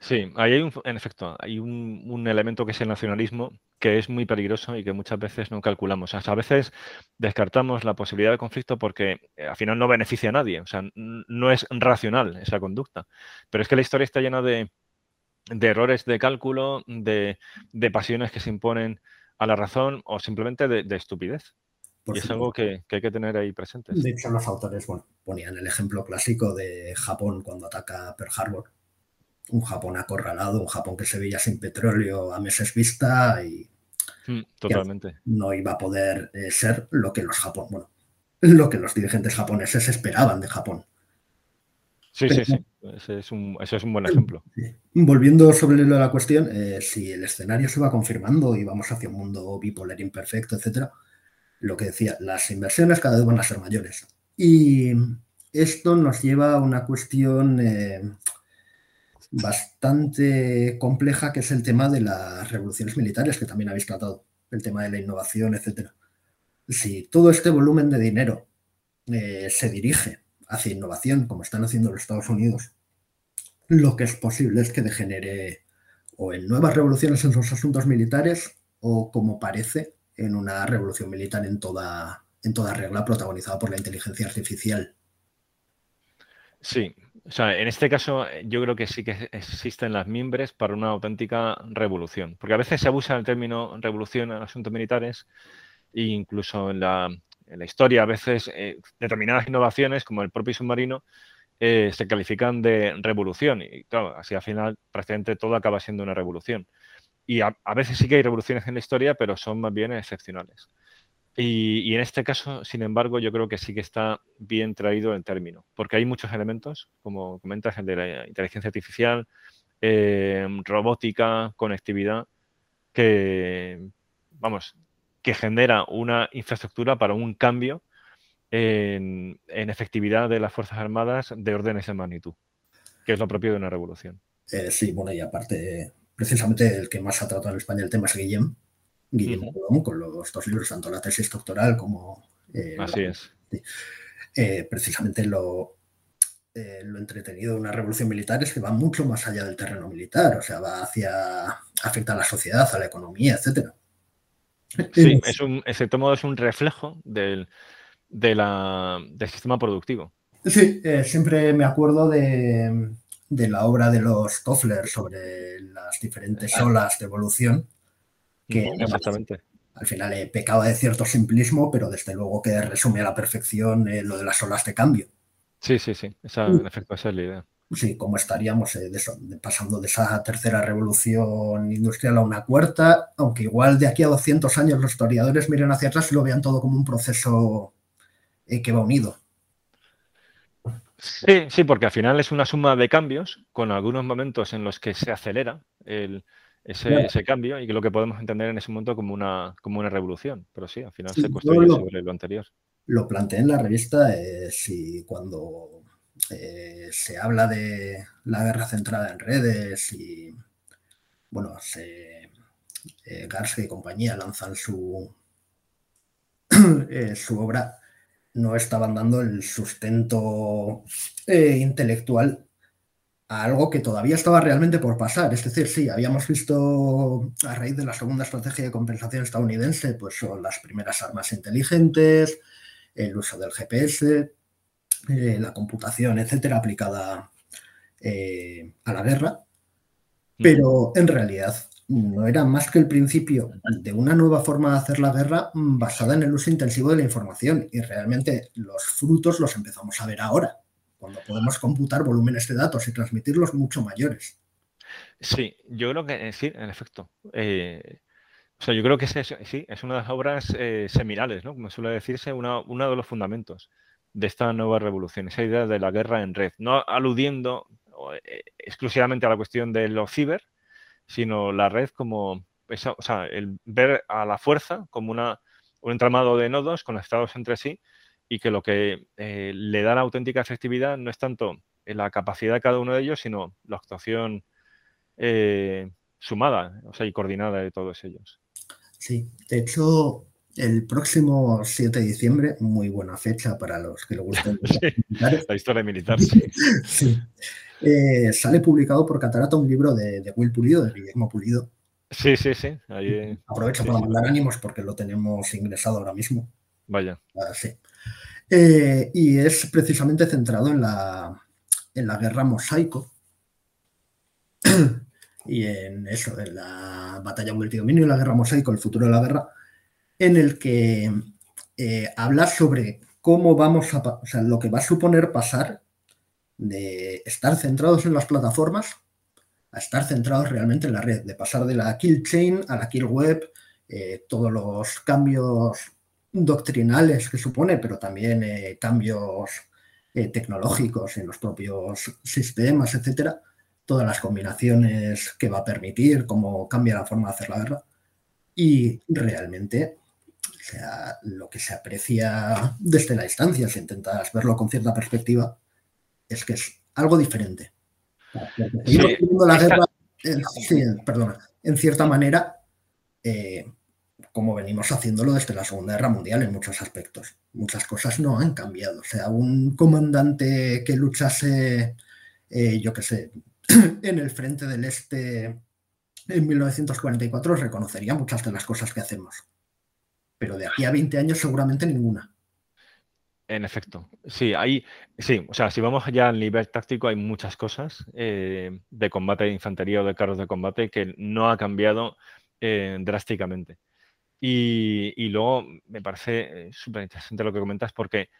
Sí, ahí hay un, en efecto, hay un, elemento que es el nacionalismo que es muy peligroso y que muchas veces no calculamos. a veces descartamos la posibilidad de conflicto porque eh, al final no beneficia a nadie, o sea, no es racional esa conducta. Pero es que la historia está llena de, errores de cálculo, de, pasiones que se imponen a la razón o simplemente de, estupidez. y es algo que, que, hay que tener ahí presentes. De hecho, los autores bueno, ponían el ejemplo clásico de Japón cuando ataca Pearl Harbor un Japón acorralado, un Japón que se veía sin petróleo a meses vista y mm, totalmente. no iba a poder eh, ser lo que los Japón, bueno, [LAUGHS] lo que los dirigentes japoneses esperaban de Japón. Sí, sí, sí. Ese es, un, es un buen ejemplo. [CLEARS THROAT] Volviendo sobre la cuestión, eh, si el escenario se va confirmando y vamos hacia un mundo bipolar imperfecto, etcétera, lo que decía, las inversiones cada vez van a ser mayores. Y esto nos lleva a una cuestión eh, bastante compleja, que es el tema de las revoluciones militares, que también habéis tratado, el tema de la innovación, etcétera. Si todo este volumen de dinero eh, se dirige hacia innovación, como están haciendo los Estados Unidos, lo que es posible es que degenere o en nuevas revoluciones en sus asuntos militares o, como parece, en una revolución militar en toda, en toda regla protagonizada por la inteligencia artificial. Sí, o sea, en este caso eh, yo creo que sí que existen las mimbres para una auténtica revolución, porque a veces se abusa el término revolución en asuntos militares e incluso en la, historia a veces eh, determinadas innovaciones como el propio submarino eh, se califican de revolución y claro, así al final prácticamente todo acaba siendo una revolución. Y a veces sí que hay revoluciones en la historia, pero son más bien excepcionales. Y, en este caso, sin embargo, yo creo que sí que está bien traído el término, porque hay muchos elementos, como comentas, el de la inteligencia artificial, eh, robótica, conectividad, que, vamos, que genera una infraestructura para un cambio en, efectividad de las Fuerzas Armadas de órdenes de magnitud, que es lo propio de una revolución. Eh, sí, bueno, y aparte, precisamente el que más ha tratado en España el tema es Guillem, Guillem con los dos libros, tanto la tesis doctoral como... Eh, Así es. Eh, precisamente lo, lo entretenido de una revolución militar es que va mucho más allá del terreno militar, o sea, va hacia, afecta a la sociedad, a la economía, etcétera. Sí, es un, en cierto modo es un reflejo del, del sistema productivo. Sí, eh, siempre me acuerdo de, la obra de los Toffler sobre las diferentes olas de evolución. Que Exactamente. Al final he pecado de cierto simplismo, pero desde luego que resume a la perfección eh, lo de las olas de cambio. Sí, sí, sí. Esa, en efecto, esa es la idea. Sí, cómo estaríamos eh, pasando de esa tercera revolución industrial a una cuarta, aunque igual de aquí a 200 años los historiadores miren hacia atrás y lo vean todo como un proceso eh, que va unido. Sí, sí, porque al final es una suma de cambios con algunos momentos en los que se acelera ese, cambio y que lo que podemos entender en ese momento como una, como una revolución. Pero sí, al final se construye sobre lo anterior. Lo planteé en la revista eh, si cuando eh, se habla de la guerra centrada en redes y bueno, se, Garcia y compañía lanzan su, [CLEARS THROAT] su obra no estaban dando el sustento eh, intelectual a algo que todavía estaba realmente por pasar. Es decir, sí, habíamos visto a raíz de la segunda estrategia de compensación estadounidense, pues son las primeras armas inteligentes, el uso del GPS, eh, la computación, etcétera, aplicada eh, a la guerra. Pero en realidad no era más que el principio de una nueva forma de hacer la guerra basada en el uso intensivo de la información y realmente los frutos los empezamos a ver ahora, cuando podemos computar volúmenes de datos y transmitirlos mucho mayores. Sí, yo creo que eh, sí, en efecto. Eh, o sea, yo creo que es, sí, es una de las obras eh, seminales, ¿no? Como suele decirse, uno de los fundamentos de esta nueva revolución, esa idea de la guerra en red, no aludiendo exclusivamente a la cuestión de los ciber, sino la red como, o sea, el ver a la fuerza como una, un entramado de nodos conectados entre sí y que lo que eh, le da la auténtica efectividad no es tanto la capacidad de cada uno de ellos, sino la actuación eh, sumada o sea, y coordinada de todos ellos. Sí, de hecho, el próximo 7 de diciembre, muy buena fecha para los que le gusten [LAUGHS] la historia militar, [LAUGHS] sí. Eh, sale publicado por Catarata un libro de, Will Pulido, de Guillermo Pulido. Sí, sí, sí. Ahí, Aprovecho para mandar ánimos porque lo tenemos ingresado ahora mismo. Vaya. Ah, sí. Eh, y es precisamente centrado en la, en la guerra mosaico. [CLEARS THROAT] Y en eso, en la batalla multidominio y la guerra mosaico, el futuro de la guerra, en el que eh, habla sobre cómo vamos a, o sea, lo que va a suponer pasar de estar centrados en las plataformas a estar centrados realmente en la red, de pasar de la kill chain a la kill web, eh, todos los cambios doctrinales que supone, pero también eh, cambios eh, tecnológicos en los propios sistemas, etcétera, todas las combinaciones que va a permitir, cómo cambia la forma de hacer la guerra. Y realmente, o sea, lo que se aprecia desde la distancia, si intentas verlo con cierta perspectiva, es que es algo diferente. la guerra, perdona, en cierta manera, eh, como venimos haciéndolo desde la Segunda Guerra Mundial en muchos aspectos. Muchas cosas no han cambiado. O sea, un comandante que luchase, eh, yo qué sé, [CLEARS THROAT] en el frente del Este en 1944 reconocería muchas de las cosas que hacemos. Pero de aquí a 20 años seguramente ninguna. En efecto, sí, hay, sí, o sea, si vamos ya al nivel táctico, hay muchas cosas eh, de combate de infantería o de carros de combate que no ha cambiado eh, drásticamente. Y, luego me parece eh, súper interesante lo que comentas porque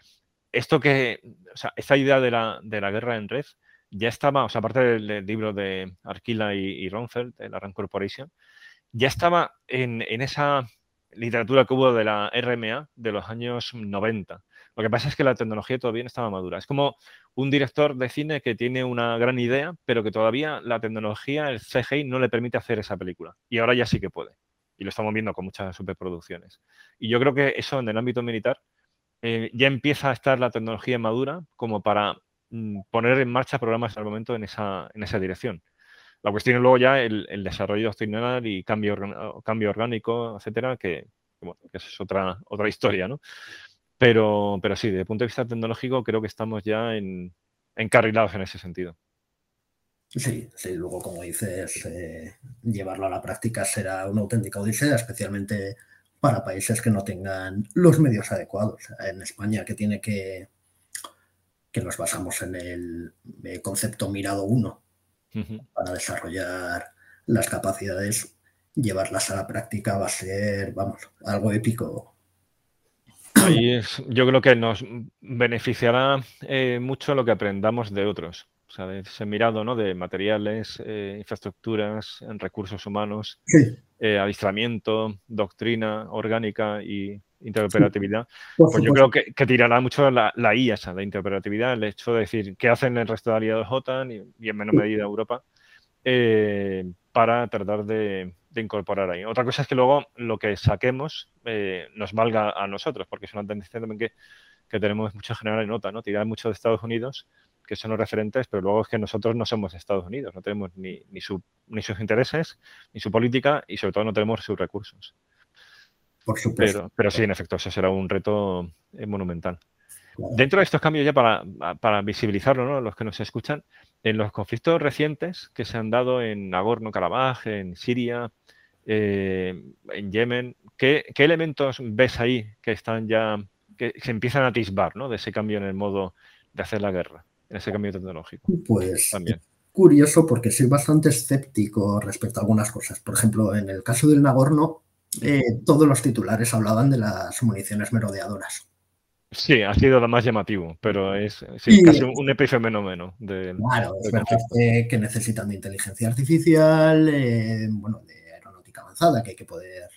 esto que, o sea, esta idea de la, guerra en red ya estaba, o sea, aparte del, libro de Arquila y, y Ronfeld, de la Rand Corporation, ya estaba en, en esa literatura que hubo de la RMA de los años 90 lo que pasa es que la tecnología todavía no estaba madura. Es como un director de cine que tiene una gran idea, pero que todavía la tecnología, el CGI, no le permite hacer esa película. Y ahora ya sí que puede. Y lo estamos viendo con muchas superproducciones. Y yo creo que eso en el ámbito militar eh, ya empieza a estar la tecnología madura como para mm, poner en marcha programas al momento en esa, en esa dirección. La cuestión es luego ya el, desarrollo doctrinal y cambio, cambio orgánico, etcétera, que, es otra, otra historia, ¿no? Pero, pero sí, desde el punto de vista tecnológico creo que estamos ya en, encarrilados en ese sentido. Sí, sí, luego como dices, eh, llevarlo a la práctica será una auténtica odisea, especialmente para países que no tengan los medios adecuados. En España, que tiene que, que nos basamos en el eh, concepto mirado uno para desarrollar las capacidades, llevarlas a la práctica va a ser, vamos, algo épico. yo creo que nos beneficiará eh, mucho lo que aprendamos de otros. O sea, ese mirado ¿no? de materiales, eh, infraestructuras, recursos humanos, eh, adiestramiento, doctrina orgánica y interoperatividad. Pues yo creo que, tirará mucho la, la IA, esa, la interoperatividad, el hecho de decir qué hacen el resto de aliados OTAN y, en menor medida Europa eh, para tratar de, incorporar ahí. Otra cosa es que luego lo que saquemos nos valga a nosotros, porque es una tendencia también que, que tenemos mucho general en OTAN, ¿no? Tirar mucho de Estados Unidos que son los referentes, pero luego es que nosotros no somos Estados Unidos, no tenemos ni, ni, sus intereses, ni su política y sobre todo no tenemos sus recursos. Por supuesto. Pero, sí, en efecto, eso será un reto eh, monumental. Dentro de estos cambios, ya para, para visibilizarlo, ¿no? los que nos escuchan, en los conflictos recientes que se han dado en Nagorno-Karabaj, en Siria, eh, en Yemen, ¿qué, ¿qué, elementos ves ahí que están ya, que se empiezan a atisbar ¿no? de ese cambio en el modo de hacer la guerra? En ese cambio tecnológico. Pues también. Curioso porque soy bastante escéptico respecto a algunas cosas. Por ejemplo, en el caso del Nagorno, eh, todos los titulares hablaban de las municiones merodeadoras. Sí, ha sido lo más llamativo, pero es casi un epifenómeno. Claro, es que necesitan de inteligencia artificial, eh, bueno, de aeronáutica avanzada, que hay que poder,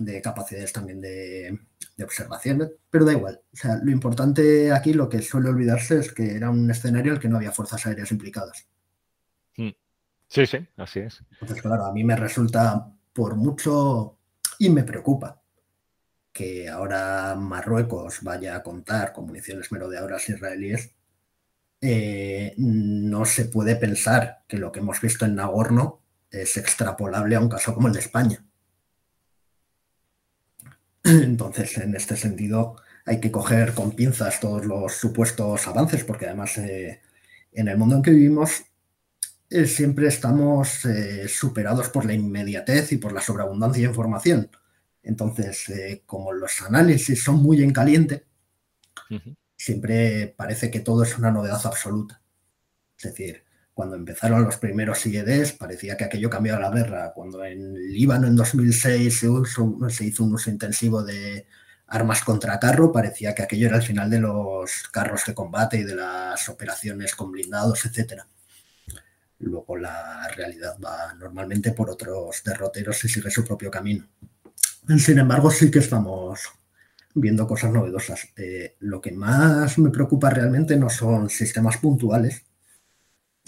de capacidades también de, de observación, pero da igual. O sea, lo importante aquí, lo que suele olvidarse es que era un escenario en el que no había fuerzas aéreas implicadas. Mm. Sí, sí, así es. Entonces, claro, a mí me resulta por mucho y me preocupa que ahora Marruecos vaya a contar con municiones merodeadoras israelíes. Eh, no se puede pensar que lo que hemos visto en Nagorno es extrapolable a un caso como el de España. Entonces, en este sentido, hay que coger con pinzas todos los supuestos avances, porque además eh, en el mundo en que vivimos eh, siempre estamos eh, superados por la inmediatez y por la sobreabundancia de información. Entonces, como los análisis son muy en caliente, siempre parece que todo es una novedad absoluta. Es decir, cuando empezaron los primeros IEDs parecía que aquello cambiaba la guerra. Cuando en Líbano en 2006 se, hizo un uso intensivo de armas contra carro, parecía que aquello era el final de los carros de combate y de las operaciones con blindados, etc. Luego la realidad va normalmente por otros derroteros y sigue su propio camino. Sin embargo, sí que estamos viendo cosas novedosas. Eh, lo que más me preocupa realmente no son sistemas puntuales,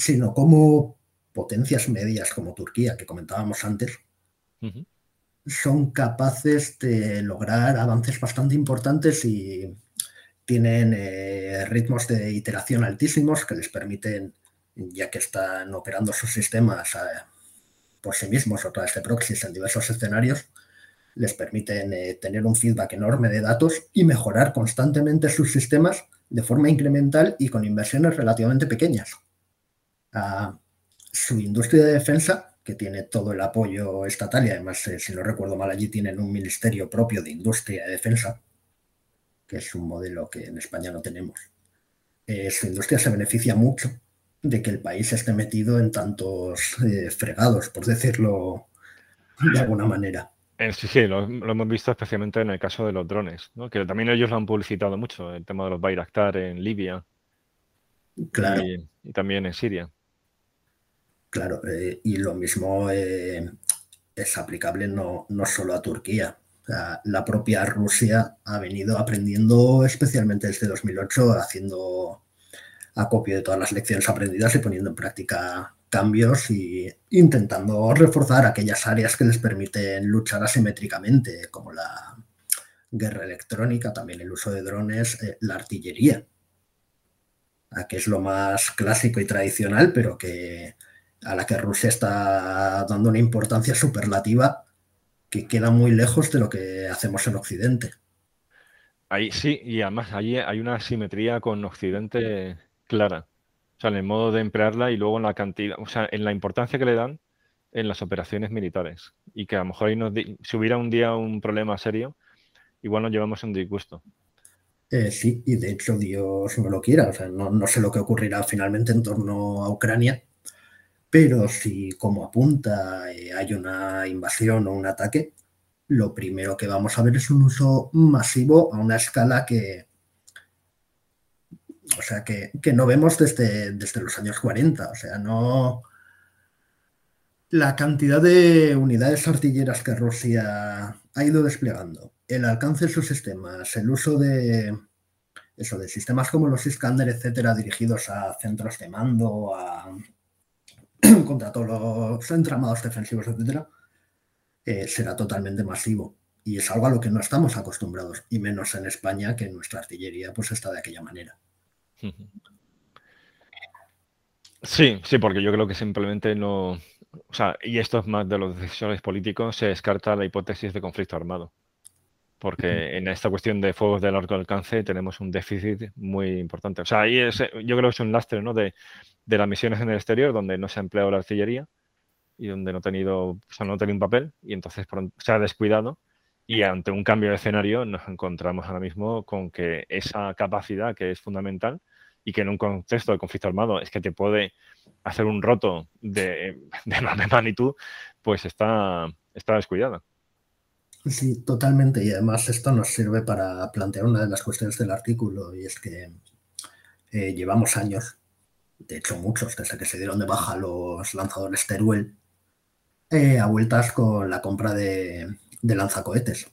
sino como potencias medias como Turquía, que comentábamos antes, son capaces de lograr avances bastante importantes y tienen eh, ritmos de iteración altísimos que les permiten, ya que están operando sus sistemas eh, por sí mismos o a través de proxies en diversos escenarios, les permiten eh, tener un feedback enorme de datos y mejorar constantemente sus sistemas de forma incremental y con inversiones relativamente pequeñas a su industria de defensa, que tiene todo el apoyo estatal y además, eh, si no recuerdo mal, allí tienen un ministerio propio de industria de defensa, que es un modelo que en España no tenemos. Eh, su industria se beneficia mucho de que el país esté metido en tantos eh, fregados, por decirlo de alguna manera. Sí, sí, lo, hemos visto especialmente en el caso de los drones, que también ellos lo han publicitado mucho, el tema de los Bayraktar en Libia claro. y también en Siria. Claro, eh, y lo mismo eh, es aplicable no, no, solo a Turquía. la propia Rusia ha venido aprendiendo, especialmente desde 2008, haciendo acopio de todas las lecciones aprendidas y poniendo en práctica cambios y intentando reforzar aquellas áreas que les permiten luchar asimétricamente, como la, guerra electrónica, también el uso de drones, eh, la artillería, que es lo más clásico y tradicional, pero que a la que Rusia está dando una importancia superlativa que queda muy lejos de lo que hacemos en Occidente. Ahí sí, y además allí hay una simetría con Occidente clara. O sea, en el modo de emplearla y luego en la cantidad, o sea, en la importancia que le dan en las operaciones militares. Y que a lo mejor ahí nos si hubiera un día un problema serio, igual nos llevamos un disgusto. Eh, sí, y de hecho Dios no lo quiera. O sea, no, sé lo que ocurrirá finalmente en torno a Ucrania, pero si como apunta eh, hay una invasión o un ataque, lo primero que vamos a ver es un uso masivo a una escala que, o sea, que, no vemos desde, desde los años 40. O sea, no, la cantidad de unidades artilleras que Rusia ha ido desplegando, el alcance de sus sistemas, el uso de eso, de sistemas como los Iskander, etcétera, dirigidos a centros de mando, a [CLEARS THROAT] contra todos los entramados defensivos, etcétera, eh, será totalmente masivo. Y es algo a lo que no estamos acostumbrados, y menos en España, que nuestra artillería pues está de aquella manera. Sí, sí, porque yo creo que simplemente no, o sea, y esto es más de los decisores políticos, se descarta la hipótesis de conflicto armado. Porque en esta cuestión de fuegos de largo alcance tenemos un déficit muy importante. O sea, ahí es, yo creo que es un lastre ¿no? de, las misiones en el exterior donde no se ha empleado la artillería y donde no ha tenido, o sea, no tenido un papel y entonces se ha descuidado. Y ante un cambio de escenario nos encontramos ahora mismo con que esa capacidad que es fundamental y que en un contexto de conflicto armado es que te puede hacer un roto de, de [LAUGHS] magnitud, pues está, está descuidada. Sí, totalmente. Y además esto nos sirve para plantear una de las cuestiones del artículo y es que eh, llevamos años, de hecho muchos, desde que se dieron de baja los lanzadores Teruel, eh, a vueltas con la compra de, lanzacohetes.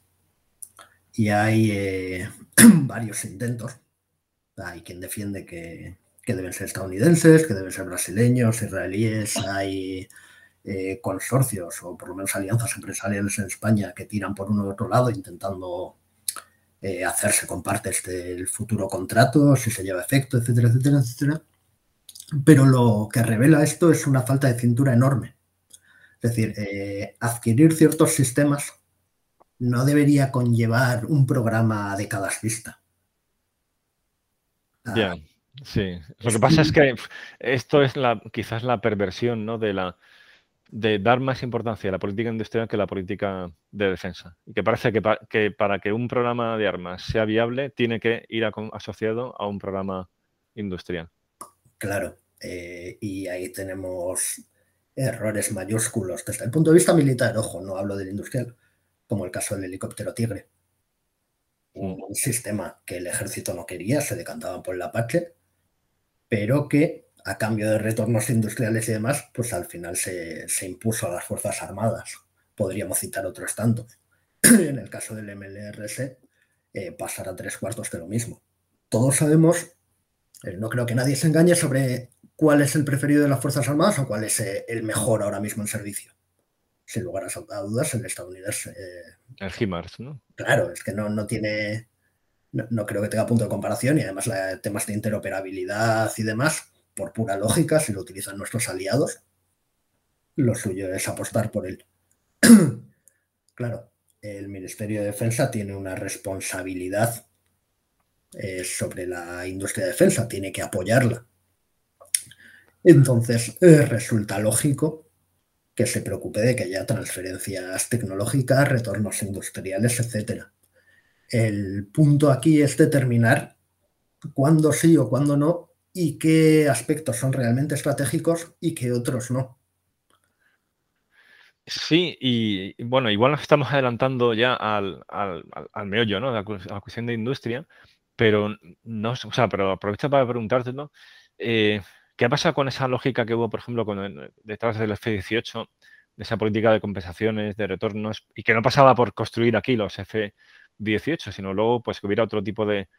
Y hay eh, [CLEARS THROAT] varios intentos. Hay quien defiende que, que deben ser estadounidenses, que deben ser brasileños, israelíes, hay eh, consorcios o por lo menos alianzas empresariales en España que tiran por uno u otro lado intentando eh, hacerse con partes del futuro contrato, si se lleva efecto, etcétera, etcétera, etcétera. Pero lo que revela esto es una falta de cintura enorme. Es decir, eh, adquirir ciertos sistemas no debería conllevar un programa de cada. Ah, Sí, lo que pasa es que [LAUGHS] esto es la, quizás la perversión ¿no? de, la, de dar más importancia a la política industrial que a la política de defensa. Y que parece que, que para que un programa de armas sea viable tiene que ir asociado a un programa industrial. Claro, eh, y ahí tenemos errores mayúsculos desde el punto de vista militar, ojo, no hablo del industrial, como el caso del helicóptero Tigre. Un, un sistema que el ejército no quería, se decantaba por el Apache, pero que a cambio de retornos industriales y demás, pues al final se, impuso a las Fuerzas Armadas. Podríamos citar otros tantos. [CLEARS THROAT] en el caso del MLRS, eh, pasará tres cuartos de lo mismo. Todos sabemos, no creo que nadie se engañe sobre cuál es el preferido de las Fuerzas Armadas o cuál es eh, el mejor ahora mismo en servicio. Sin lugar a dudas, el estadounidense. el HIMARS, ¿no? Claro, es que no, no tiene no, creo que tenga punto de comparación y además temas de interoperabilidad y demás, por pura lógica, si lo utilizan nuestros aliados, lo suyo es apostar por él. [CLEARS THROAT] claro, el Ministerio de Defensa tiene una responsabilidad eh, sobre la industria de defensa, tiene que apoyarla. Entonces, eh, resulta lógico que se preocupe de que haya transferencias tecnológicas, retornos industriales, etcétera. El punto aquí es determinar cuándo sí o cuándo no y qué aspectos son realmente estratégicos y qué otros no. Sí, y bueno, igual nos estamos adelantando ya al, meollo, ¿no? A la cuestión de industria, pero no, o sea, pero aprovecho para preguntártelo. Eh, ¿Qué ha pasado con esa lógica que hubo, por ejemplo, con detrás del F-18, de esa política de compensaciones, de retornos, y que no pasaba por construir aquí los F 18, sino luego pues que hubiera otro tipo de,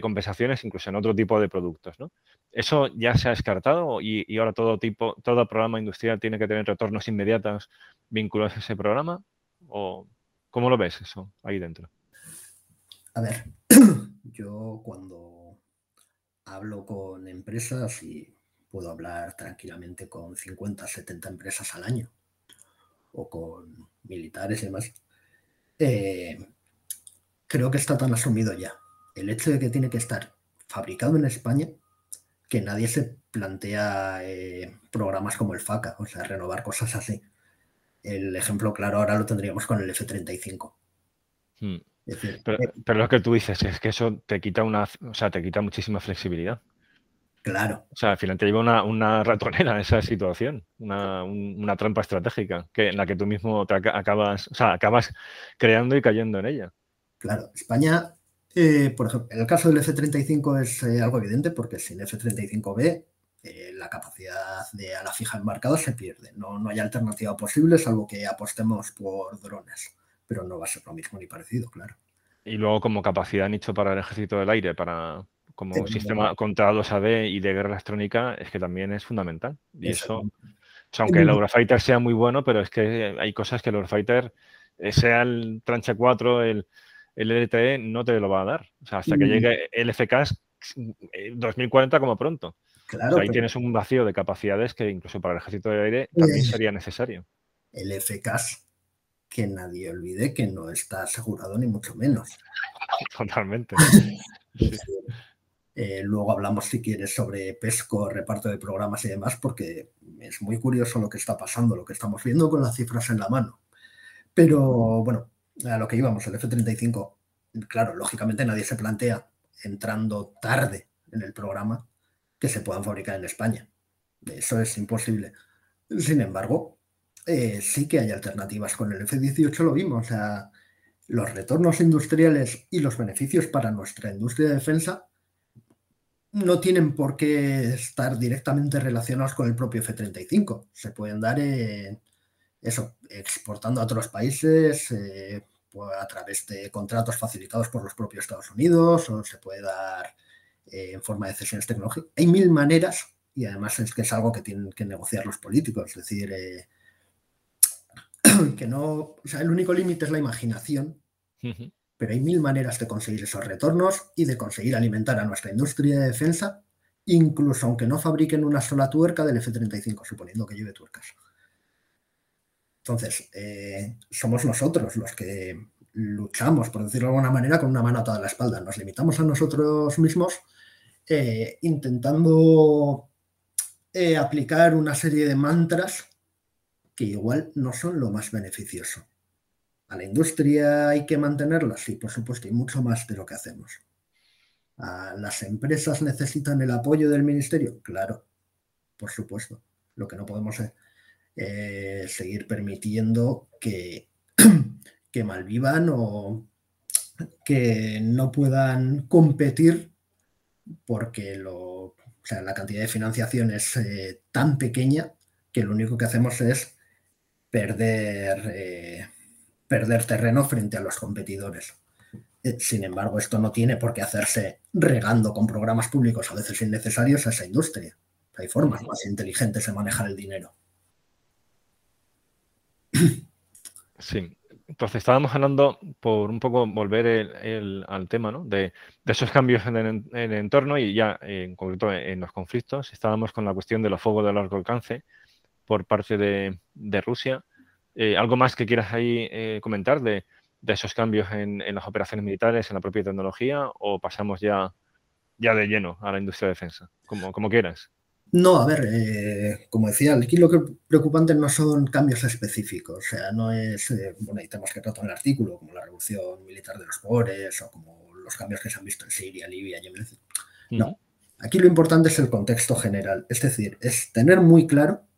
compensaciones, incluso en otro tipo de productos. ¿no? ¿Eso ya se ha descartado y, ahora todo tipo, todo programa industrial tiene que tener retornos inmediatos vinculados a ese programa? ¿O cómo lo ves eso ahí dentro? A ver, yo cuando hablo con empresas y puedo hablar tranquilamente con 50, 70 empresas al año o con militares y demás, eh, creo que está tan asumido ya el hecho de que tiene que estar fabricado en España que nadie se plantea eh, programas como el FACA, o sea, renovar cosas así. El ejemplo claro ahora lo tendríamos con el F-35. Hmm. pero, pero, lo que tú dices es que eso te quita una, o sea, te quita muchísima flexibilidad. Claro. O sea, al final te lleva una, una ratonera en esa situación, una, una, trampa estratégica que, en la que tú mismo te acabas, o sea, acabas creando y cayendo en ella. Claro, España, eh, por ejemplo, en el caso del F-35 es eh, algo evidente porque sin F-35B eh, la capacidad de a la fija embarcada se pierde. No, no hay alternativa posible salvo que apostemos por drones, pero no va a ser lo mismo ni parecido, claro. Y luego como capacidad nicho para el ejército del aire, para como sistema contra los AD y de guerra electrónica, es que también es fundamental. Y eso, aunque el Eurofighter sea muy bueno, pero es que hay cosas que el Eurofighter, eh, sea el Tranche 4, el, el LTE, no te lo va a dar. O sea, hasta que llegue el FK 2040 como pronto. Claro, ahí tienes un vacío de capacidades que incluso para el ejército de aire también sería necesario. El FCAS, que nadie olvide que no está asegurado ni mucho menos. [LAUGHS] Totalmente. [LAUGHS] Eh, luego hablamos, si quieres, sobre PESCO, reparto de programas y demás, porque es muy curioso lo que está pasando, lo que estamos viendo con las cifras en la mano. Pero bueno, a lo que íbamos, el F-35, claro, lógicamente nadie se plantea, entrando tarde en el programa, que se puedan fabricar en España. Eso es imposible. Sin embargo, eh, sí que hay alternativas. Con el F-18 lo vimos. O sea, los retornos industriales y los beneficios para nuestra industria de defensa no tienen por qué estar directamente relacionados con el propio F-35. Se pueden dar, eso, exportando a otros países eh, a través de contratos facilitados por los propios Estados Unidos o se puede dar eh, en forma de cesiones tecnológicas. Hay mil maneras y además es que es algo que tienen que negociar los políticos. Es decir, eh, [CLEARS THROAT] que no, o sea, el único límite es la imaginación pero hay mil maneras de conseguir esos retornos y de conseguir alimentar a nuestra industria de defensa, incluso aunque no fabriquen una sola tuerca del F-35, suponiendo que lleve tuercas. Entonces, eh, somos nosotros los que luchamos, por decirlo de alguna manera, con una mano atada a la espalda. Nos limitamos a nosotros mismos eh, intentando eh, aplicar una serie de mantras que igual no son lo más beneficioso. A la industria hay que mantenerla, sí, por supuesto, y mucho más de lo que hacemos. ¿A ¿Las empresas necesitan el apoyo del ministerio? Claro, por supuesto. Lo que no podemos es eh, seguir permitiendo que, [CLEARS THROAT] que malvivan o que no puedan competir porque la cantidad de financiación es eh, tan pequeña que lo único que hacemos es perder eh, perder terreno frente a los competidores. Eh, sin embargo, esto no tiene por qué hacerse regando con programas públicos a veces innecesarios a esa industria. Hay formas más inteligentes de manejar el dinero. Sí, entonces estábamos hablando por un poco volver al tema de, esos cambios en el, entorno y ya en concreto en los conflictos. Estábamos con la cuestión de los fuegos de largo alcance por parte de Rusia eh, ¿Algo más que quieras ahí eh, comentar de, esos cambios en, las operaciones militares, en la propia tecnología, o pasamos ya, ya de lleno a la industria de defensa? Como, como quieras. No, a ver, eh, como decía, aquí lo que preocupante no son cambios específicos, o sea, no es, bueno, hay temas que trato en el artículo, como la revolución militar de los pobres o como los cambios que se han visto en Siria, Libia, Yemen. No, aquí lo importante es el contexto general, es decir, es tener muy claro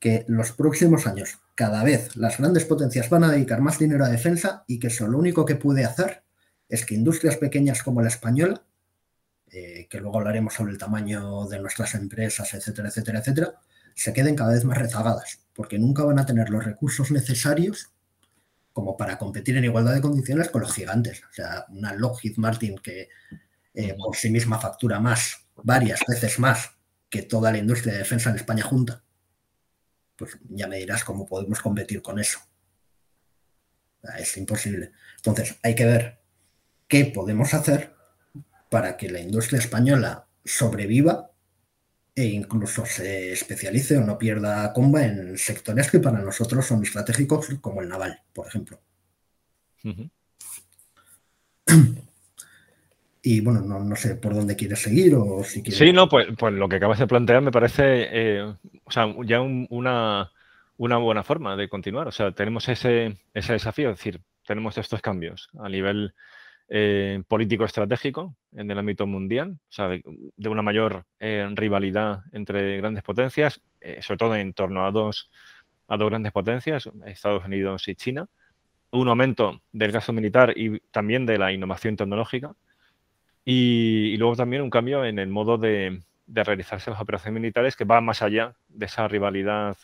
que los próximos años cada vez las grandes potencias van a dedicar más dinero a defensa y que eso lo único que puede hacer es que industrias pequeñas como la española, eh, que luego hablaremos sobre el tamaño de nuestras empresas, etcétera, etcétera, etcétera, se queden cada vez más rezagadas, porque nunca van a tener los recursos necesarios como para competir en igualdad de condiciones con los gigantes. O sea, una Lockheed Martin que eh, por sí misma factura más, varias veces más que toda la industria de defensa en España junta pues ya me dirás cómo podemos competir con eso. Es imposible. Entonces, hay que ver qué podemos hacer para que la industria española sobreviva e incluso se especialice o no pierda comba en sectores que para nosotros son estratégicos, como el naval, por ejemplo. [CLEARS THROAT] [CLEARS THROAT] Y bueno, no, sé por dónde quieres seguir o si quieres... Sí, no, pues, pues lo que acabas de plantear me parece, eh, o sea, ya una, una, buena forma de continuar. O sea, tenemos ese, ese desafío, es decir, tenemos estos cambios a nivel eh, político estratégico en el ámbito mundial, o sea, de, una mayor eh, rivalidad entre grandes potencias, sobre todo en torno a dos, a dos grandes potencias, Estados Unidos y China, un aumento del gasto militar y también de la innovación tecnológica y, luego también un cambio en el modo de, realizarse las operaciones militares que va más allá de esa rivalidad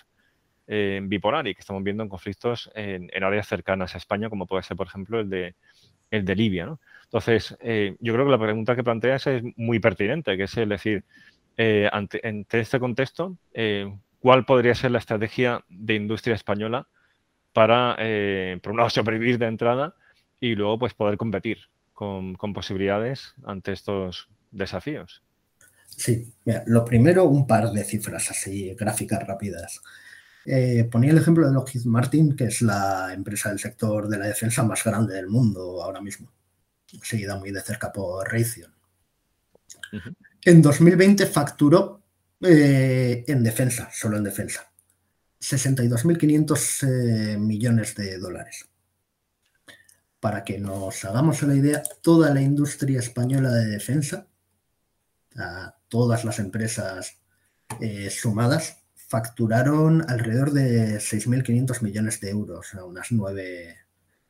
eh, bipolar y que estamos viendo en conflictos en, áreas cercanas a España, como puede ser, por ejemplo, el de, el de Libia. Entonces, eh, yo creo que la pregunta que planteas es muy pertinente, que es decir, eh, ante, este contexto, ¿cuál podría ser la estrategia de industria española para, por un lado, [LAUGHS] sobrevivir de entrada y luego pues poder competir con, posibilidades ante estos desafíos? Sí, mira, lo primero, un par de cifras así, gráficas rápidas. Eh, ponía el ejemplo de Lockheed Martin, que es la empresa del sector de la defensa más grande del mundo ahora mismo, seguida muy de cerca por Raytheon. En 2020 facturó eh, en defensa, solo en defensa, 62.500 eh, millones de dólares para que nos hagamos una idea, toda la industria española de defensa, todas las empresas eh, sumadas, facturaron alrededor de 6.500 millones de euros, unas nueve,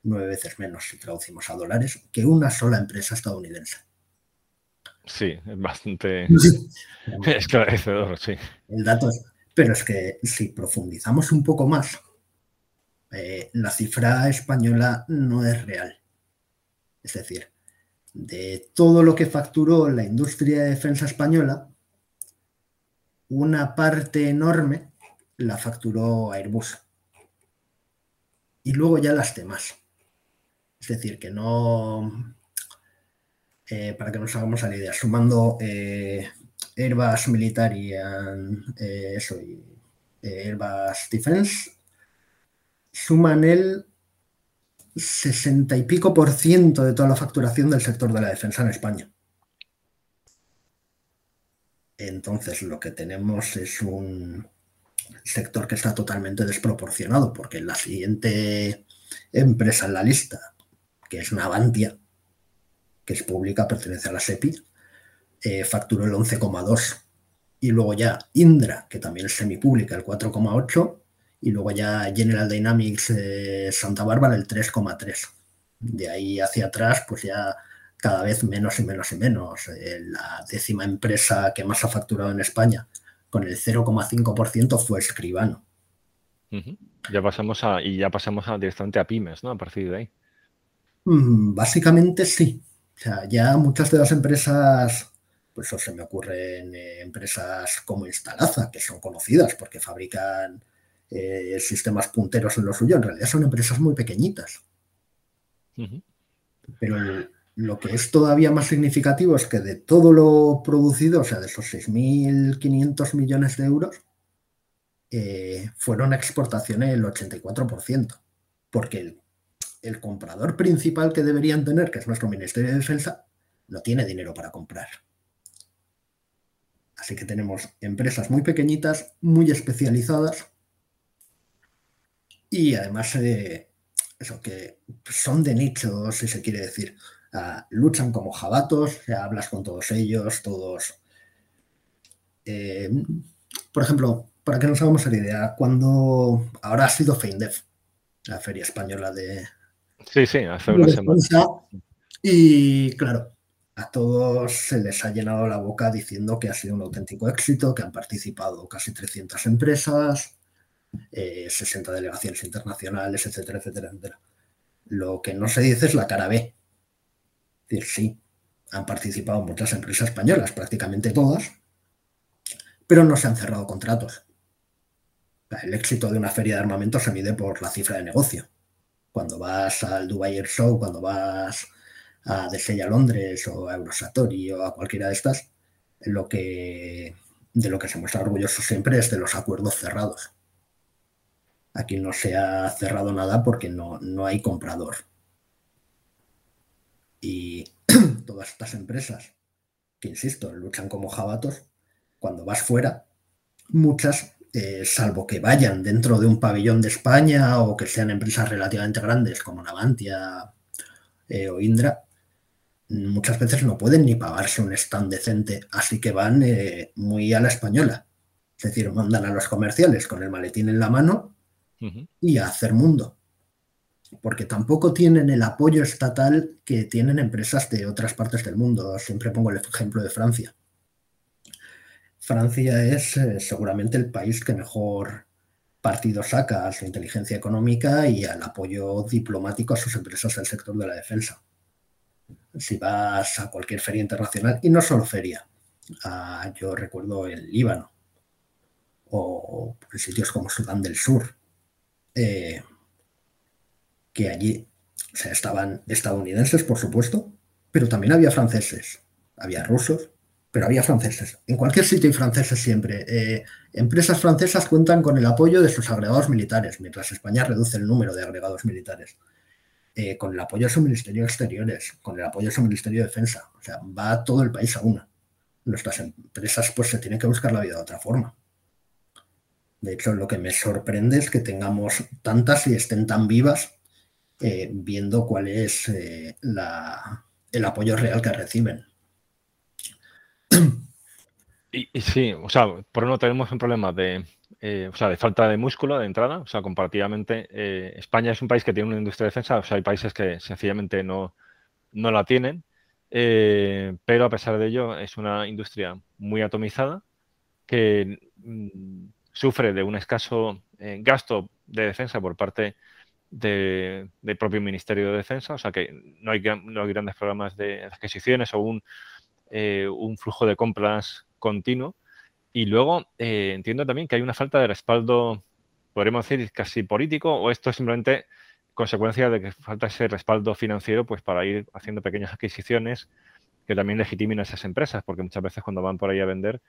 veces menos si traducimos a dólares, que una sola empresa estadounidense. Sí, es bastante [LAUGHS] esclarecedor, sí. El dato es, pero es que si profundizamos un poco más eh, la cifra española no es real. Es decir, de todo lo que facturó la industria de defensa española, una parte enorme la facturó Airbus. Y luego ya las demás. Es decir, que no, eh, para que nos hagamos la idea, sumando eh, Airbus Military eso, y Airbus Defense, suman el 60 y pico por ciento de toda la facturación del sector de la defensa en España. Entonces lo que tenemos es un sector que está totalmente desproporcionado porque la siguiente empresa en la lista, que es Navantia, que es pública, pertenece a la SEPI, eh, facturó el 11,2. Y luego ya Indra, que también es semipública, el 4,8 y luego ya General Dynamics eh, Santa Bárbara el 3,3. De ahí hacia atrás, pues ya cada vez menos y menos y menos. Eh, la décima empresa que más ha facturado en España, con el 0,5% fue Escribano. Ya pasamos a, y ya pasamos a, directamente a pymes, ¿no? A partir de ahí. Mm, básicamente sí. O sea, ya muchas de las empresas, pues se me ocurren eh, empresas como Instalaza, que son conocidas porque fabrican eh, sistemas punteros en lo suyo, en realidad son empresas muy pequeñitas. Pero lo que es todavía más significativo es que de todo lo producido, o sea, de esos 6.500 millones de euros, eh, fueron exportaciones el 84%, porque el, el comprador principal que deberían tener, que es nuestro Ministerio de Defensa, no tiene dinero para comprar. Así que tenemos empresas muy pequeñitas, muy especializadas, y además, eh, eso que son de nicho, si se quiere decir. luchan como jabatos, hablas con todos ellos, todos. Eh, por ejemplo, para que nos hagamos la idea, cuando ahora ha sido FeinDev, la feria española de. Sí, sí, hace una semana. Y claro, a todos se les ha llenado la boca diciendo que ha sido un auténtico éxito, que han participado casi 300 empresas, 60 eh, delegaciones internacionales, etcétera, etcétera, etcétera. Lo que no se dice es la cara B. Es decir, sí, han participado muchas empresas españolas, prácticamente todas, pero no se han cerrado contratos. El éxito de una feria de armamento se mide por la cifra de negocio. Cuando vas al Dubai Air Show, cuando vas a Desella Londres o a Eurosatori o a cualquiera de estas, lo que, de lo que se muestra orgulloso siempre es de los acuerdos cerrados. Aquí no se ha cerrado nada porque no, no hay comprador. Y [CLEARS THROAT] todas estas empresas que, insisto, luchan como jabatos, cuando vas fuera, muchas, eh, salvo que vayan dentro de un pabellón de España o que sean empresas relativamente grandes como Navantia eh, o Indra, muchas veces no pueden ni pagarse un stand decente, así que van eh, muy a la española. Es decir, mandan a los comerciales con el maletín en la mano y a hacer mundo. Porque tampoco tienen el apoyo estatal que tienen empresas de otras partes del mundo. Siempre pongo el ejemplo de Francia. Francia es eh, seguramente el país que mejor partido saca a su inteligencia económica y al apoyo diplomático a sus empresas del sector de la defensa si vas a cualquier feria internacional, y no solo feria, yo recuerdo el Líbano o sitios como Sudán del Sur, eh, que allí estaban estadounidenses, por supuesto, pero también había franceses, había rusos, pero había franceses. En cualquier sitio hay franceses siempre. Eh, empresas francesas cuentan con el apoyo de sus agregados militares, mientras España reduce el número de agregados militares. Eh, con el apoyo de su Ministerio de Exteriores, con el apoyo de su Ministerio de Defensa. O sea, va todo el país a una. Nuestras empresas pues se tienen que buscar la vida de otra forma. De hecho, lo que me sorprende es que tengamos tantas y estén tan vivas eh, viendo cuál es eh, el apoyo real que reciben. Y, sí, o sea, por uno tenemos un problema de, eh, o sea, de falta de músculo de entrada. O sea, comparativamente, España es un país que tiene una industria de defensa, o sea, hay países que sencillamente no, no la tienen, pero a pesar de ello es una industria muy atomizada que mm, sufre de un escaso gasto de defensa por parte del propio Ministerio de Defensa, o sea que no hay, no grandes programas de adquisiciones o un, un flujo de compras continuo. Y luego eh, entiendo también que hay una falta de respaldo, podríamos decir, casi político, o esto es simplemente consecuencia de que falta ese respaldo financiero pues para ir haciendo pequeñas adquisiciones que también legitimen a esas empresas, porque muchas veces cuando van por ahí a vender,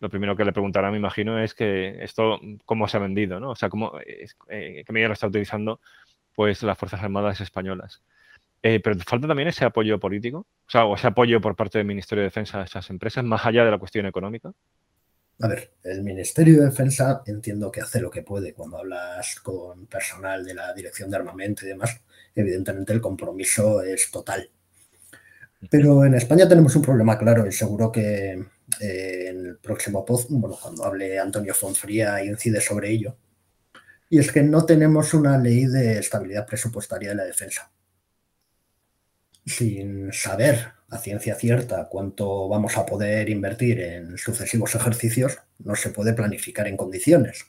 lo primero que le preguntarán, me imagino, es que esto, ¿cómo se ha vendido? ¿no? O sea, ¿cómo, eh, ¿qué medida lo está utilizando pues las Fuerzas Armadas españolas? Eh, pero falta también ese apoyo político, o sea, o ese apoyo por parte del Ministerio de Defensa a esas empresas, más allá de la cuestión económica. A ver, el Ministerio de Defensa entiendo que hace lo que puede cuando hablas con personal de la Dirección de Armamento y demás. Evidentemente el compromiso es total. Pero en España tenemos un problema claro y seguro que eh, en el próximo post, bueno, cuando hable Antonio Fonfría incide sobre ello. Y es que no tenemos una ley de estabilidad presupuestaria de la defensa. Sin saber a ciencia cierta cuánto vamos a poder invertir en sucesivos ejercicios, no se puede planificar en condiciones.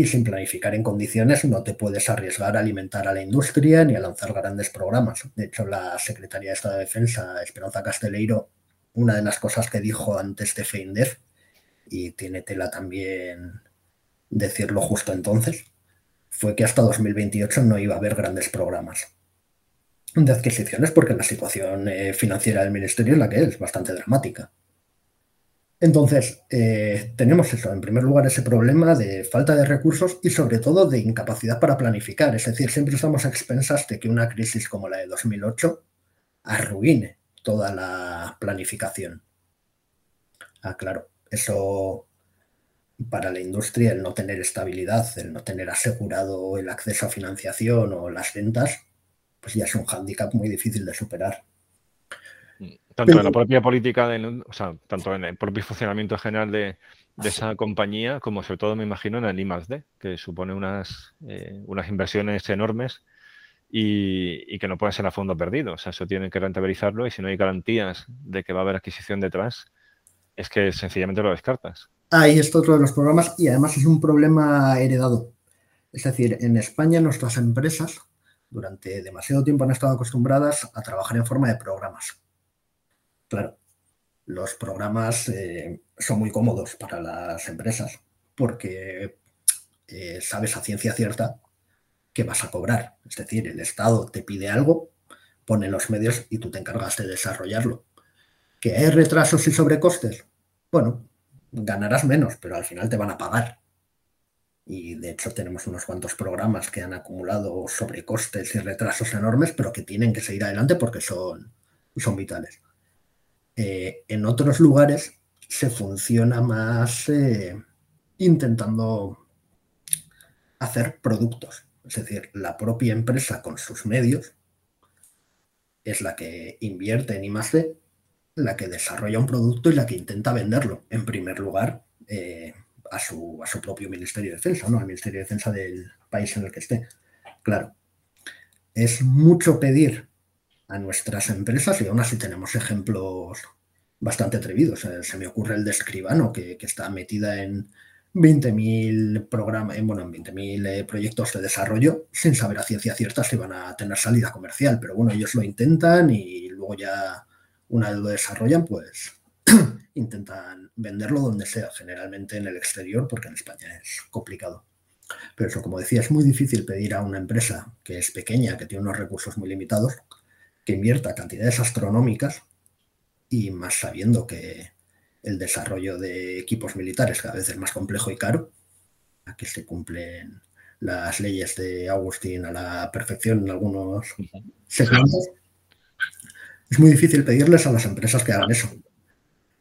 Y sin planificar en condiciones no te puedes arriesgar a alimentar a la industria ni a lanzar grandes programas. De hecho, la Secretaría de Estado de Defensa, Esperanza Casteleiro, una de las cosas que dijo antes de FEINDEF, y tiene tela también decirlo justo entonces, fue que hasta 2028 no iba a haber grandes programas de adquisiciones porque la situación eh, financiera del ministerio es la que es, bastante dramática. Entonces, eh, tenemos eso, en primer lugar, ese problema de falta de recursos y sobre todo de incapacidad para planificar. Es decir, siempre estamos a expensas de que una crisis como la de 2008 arruine toda la planificación. Ah, claro, eso para la industria, el no tener estabilidad, el no tener asegurado el acceso a financiación o las ventas, pues ya es un hándicap muy difícil de superar. Tanto en la propia política, de, o sea, tanto en el propio funcionamiento general de, esa compañía, como sobre todo me imagino en el I+.D., que supone unas, eh, unas inversiones enormes y, que no pueden ser a fondo perdido. O sea, eso tienen que rentabilizarlo y si no hay garantías de que va a haber adquisición detrás, es que sencillamente lo descartas. Ahí está otro de los programas y además es un problema heredado. Es decir, en España nuestras empresas durante demasiado tiempo han estado acostumbradas a trabajar en forma de programas. Claro, los programas eh, son muy cómodos para las empresas porque eh, sabes a ciencia cierta que vas a cobrar. Es decir, el Estado te pide algo, pone los medios y tú te encargas de desarrollarlo. ¿Que hay retrasos y sobrecostes? Bueno, ganarás menos, pero al final te van a pagar. Y de hecho tenemos unos cuantos programas que han acumulado sobrecostes y retrasos enormes, pero que tienen que seguir adelante porque son, son vitales. Eh, en otros lugares se funciona más eh, intentando hacer productos. Es decir, la propia empresa con sus medios es la que invierte en I+D, la que desarrolla un producto y la que intenta venderlo, en primer lugar, eh, a, su, a, su, propio Ministerio de Defensa, ¿no? al Ministerio de Defensa del país en el que esté. Claro, es mucho pedir a nuestras empresas y aún así tenemos ejemplos bastante atrevidos. se me ocurre el de Escribano, que, que está metida en 20.000 programas, bueno, en 20.000 eh, proyectos de desarrollo sin saber a ciencia cierta si van a tener salida comercial, pero bueno, ellos lo intentan y luego ya una vez lo desarrollan, pues [CLEARS THROAT] intentan venderlo donde sea, generalmente en el exterior, porque en España es complicado. Pero eso, como decía, es muy difícil pedir a una empresa que es pequeña, que tiene unos recursos muy limitados, que invierta cantidades astronómicas y más sabiendo que el desarrollo de equipos militares cada vez es más complejo y caro. Aquí se cumplen las leyes de Agustín a la perfección en algunos segmentos. Es muy difícil pedirles a las empresas que hagan eso.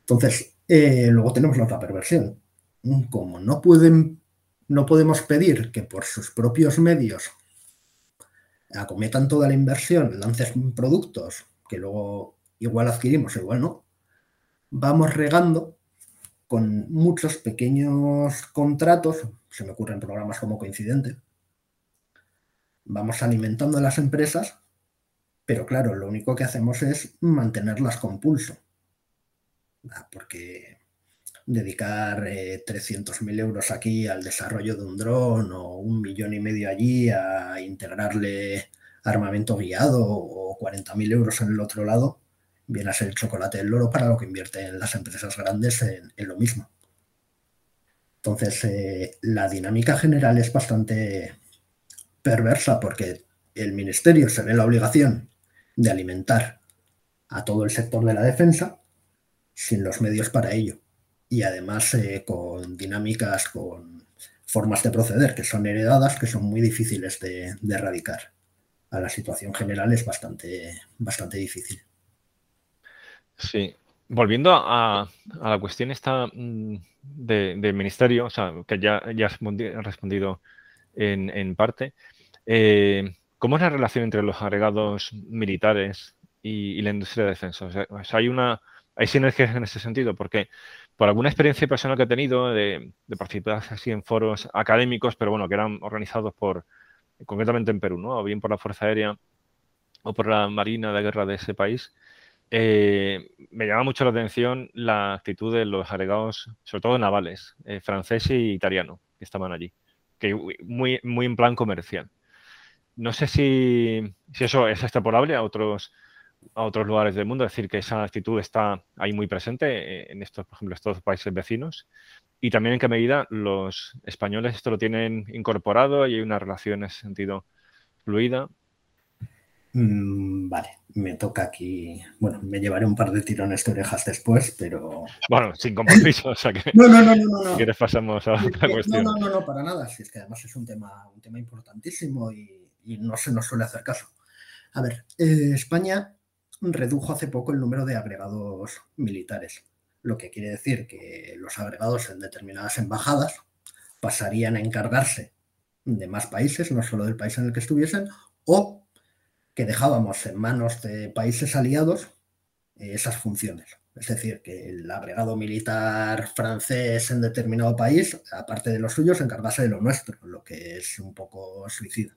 Entonces, eh, luego tenemos la otra perversión. Como no pueden, no podemos pedir que por sus propios medios acometan toda la inversión, lancen productos que luego igual adquirimos, igual no, vamos regando con muchos pequeños contratos, se me ocurren programas como Coincidente, vamos alimentando a las empresas, pero claro, lo único que hacemos es mantenerlas con pulso, porque dedicar 300.000 eh, euros aquí al desarrollo de un dron o un millón y medio allí a integrarle armamento guiado o 40.000 euros en el otro lado, viene a ser el chocolate del loro para lo que invierten las empresas grandes en, lo mismo. Entonces, eh, la dinámica general es bastante perversa porque el ministerio se ve la obligación de alimentar a todo el sector de la defensa sin los medios para ello. Y además eh, con dinámicas, con formas de proceder que son heredadas, que son muy difíciles de, de erradicar. A la situación general es bastante, bastante difícil. Sí, volviendo a, la cuestión esta mm, del ministerio, o sea, que ya, ya has respondido en, parte, eh, ¿cómo es la relación entre los agregados militares y, la industria de defensa? O sea, hay una hay sinergias en ese sentido, porque por alguna experiencia personal que he tenido de, participar así en foros académicos, pero bueno, que eran organizados por, concretamente en Perú, ¿no? O bien por la Fuerza Aérea o por la Marina de Guerra de ese país, eh, me llama mucho la atención la actitud de los agregados, sobre todo navales, eh, francés y italiano, que estaban allí, que muy, muy en plan comercial. No sé si, eso es extrapolable a otros, a otros lugares del mundo, es decir, que esa actitud está ahí muy presente eh, en estos, por ejemplo, estos países vecinos, y también en qué medida los españoles esto lo tienen incorporado y hay una relación en ese sentido fluida. Mm, vale, me toca aquí. Bueno, me llevaré un par de tirones de orejas después, pero. Bueno, sin compromiso, o sea que. [LAUGHS] no, no, no, no, no. quieres pasamos a otra cuestión. No, no, no, para nada. Si es que además es un tema, un tema importantísimo y, no se nos suele hacer caso. A ver, eh, España redujo hace poco el número de agregados militares, lo que quiere decir que los agregados en determinadas embajadas pasarían a encargarse de más países, no solo del país en el que estuviesen, o que dejábamos en manos de países aliados eh, esas funciones. Es decir, que el agregado militar francés en determinado país, aparte de lo suyo, se encargase de lo nuestro, lo que es un poco suicida.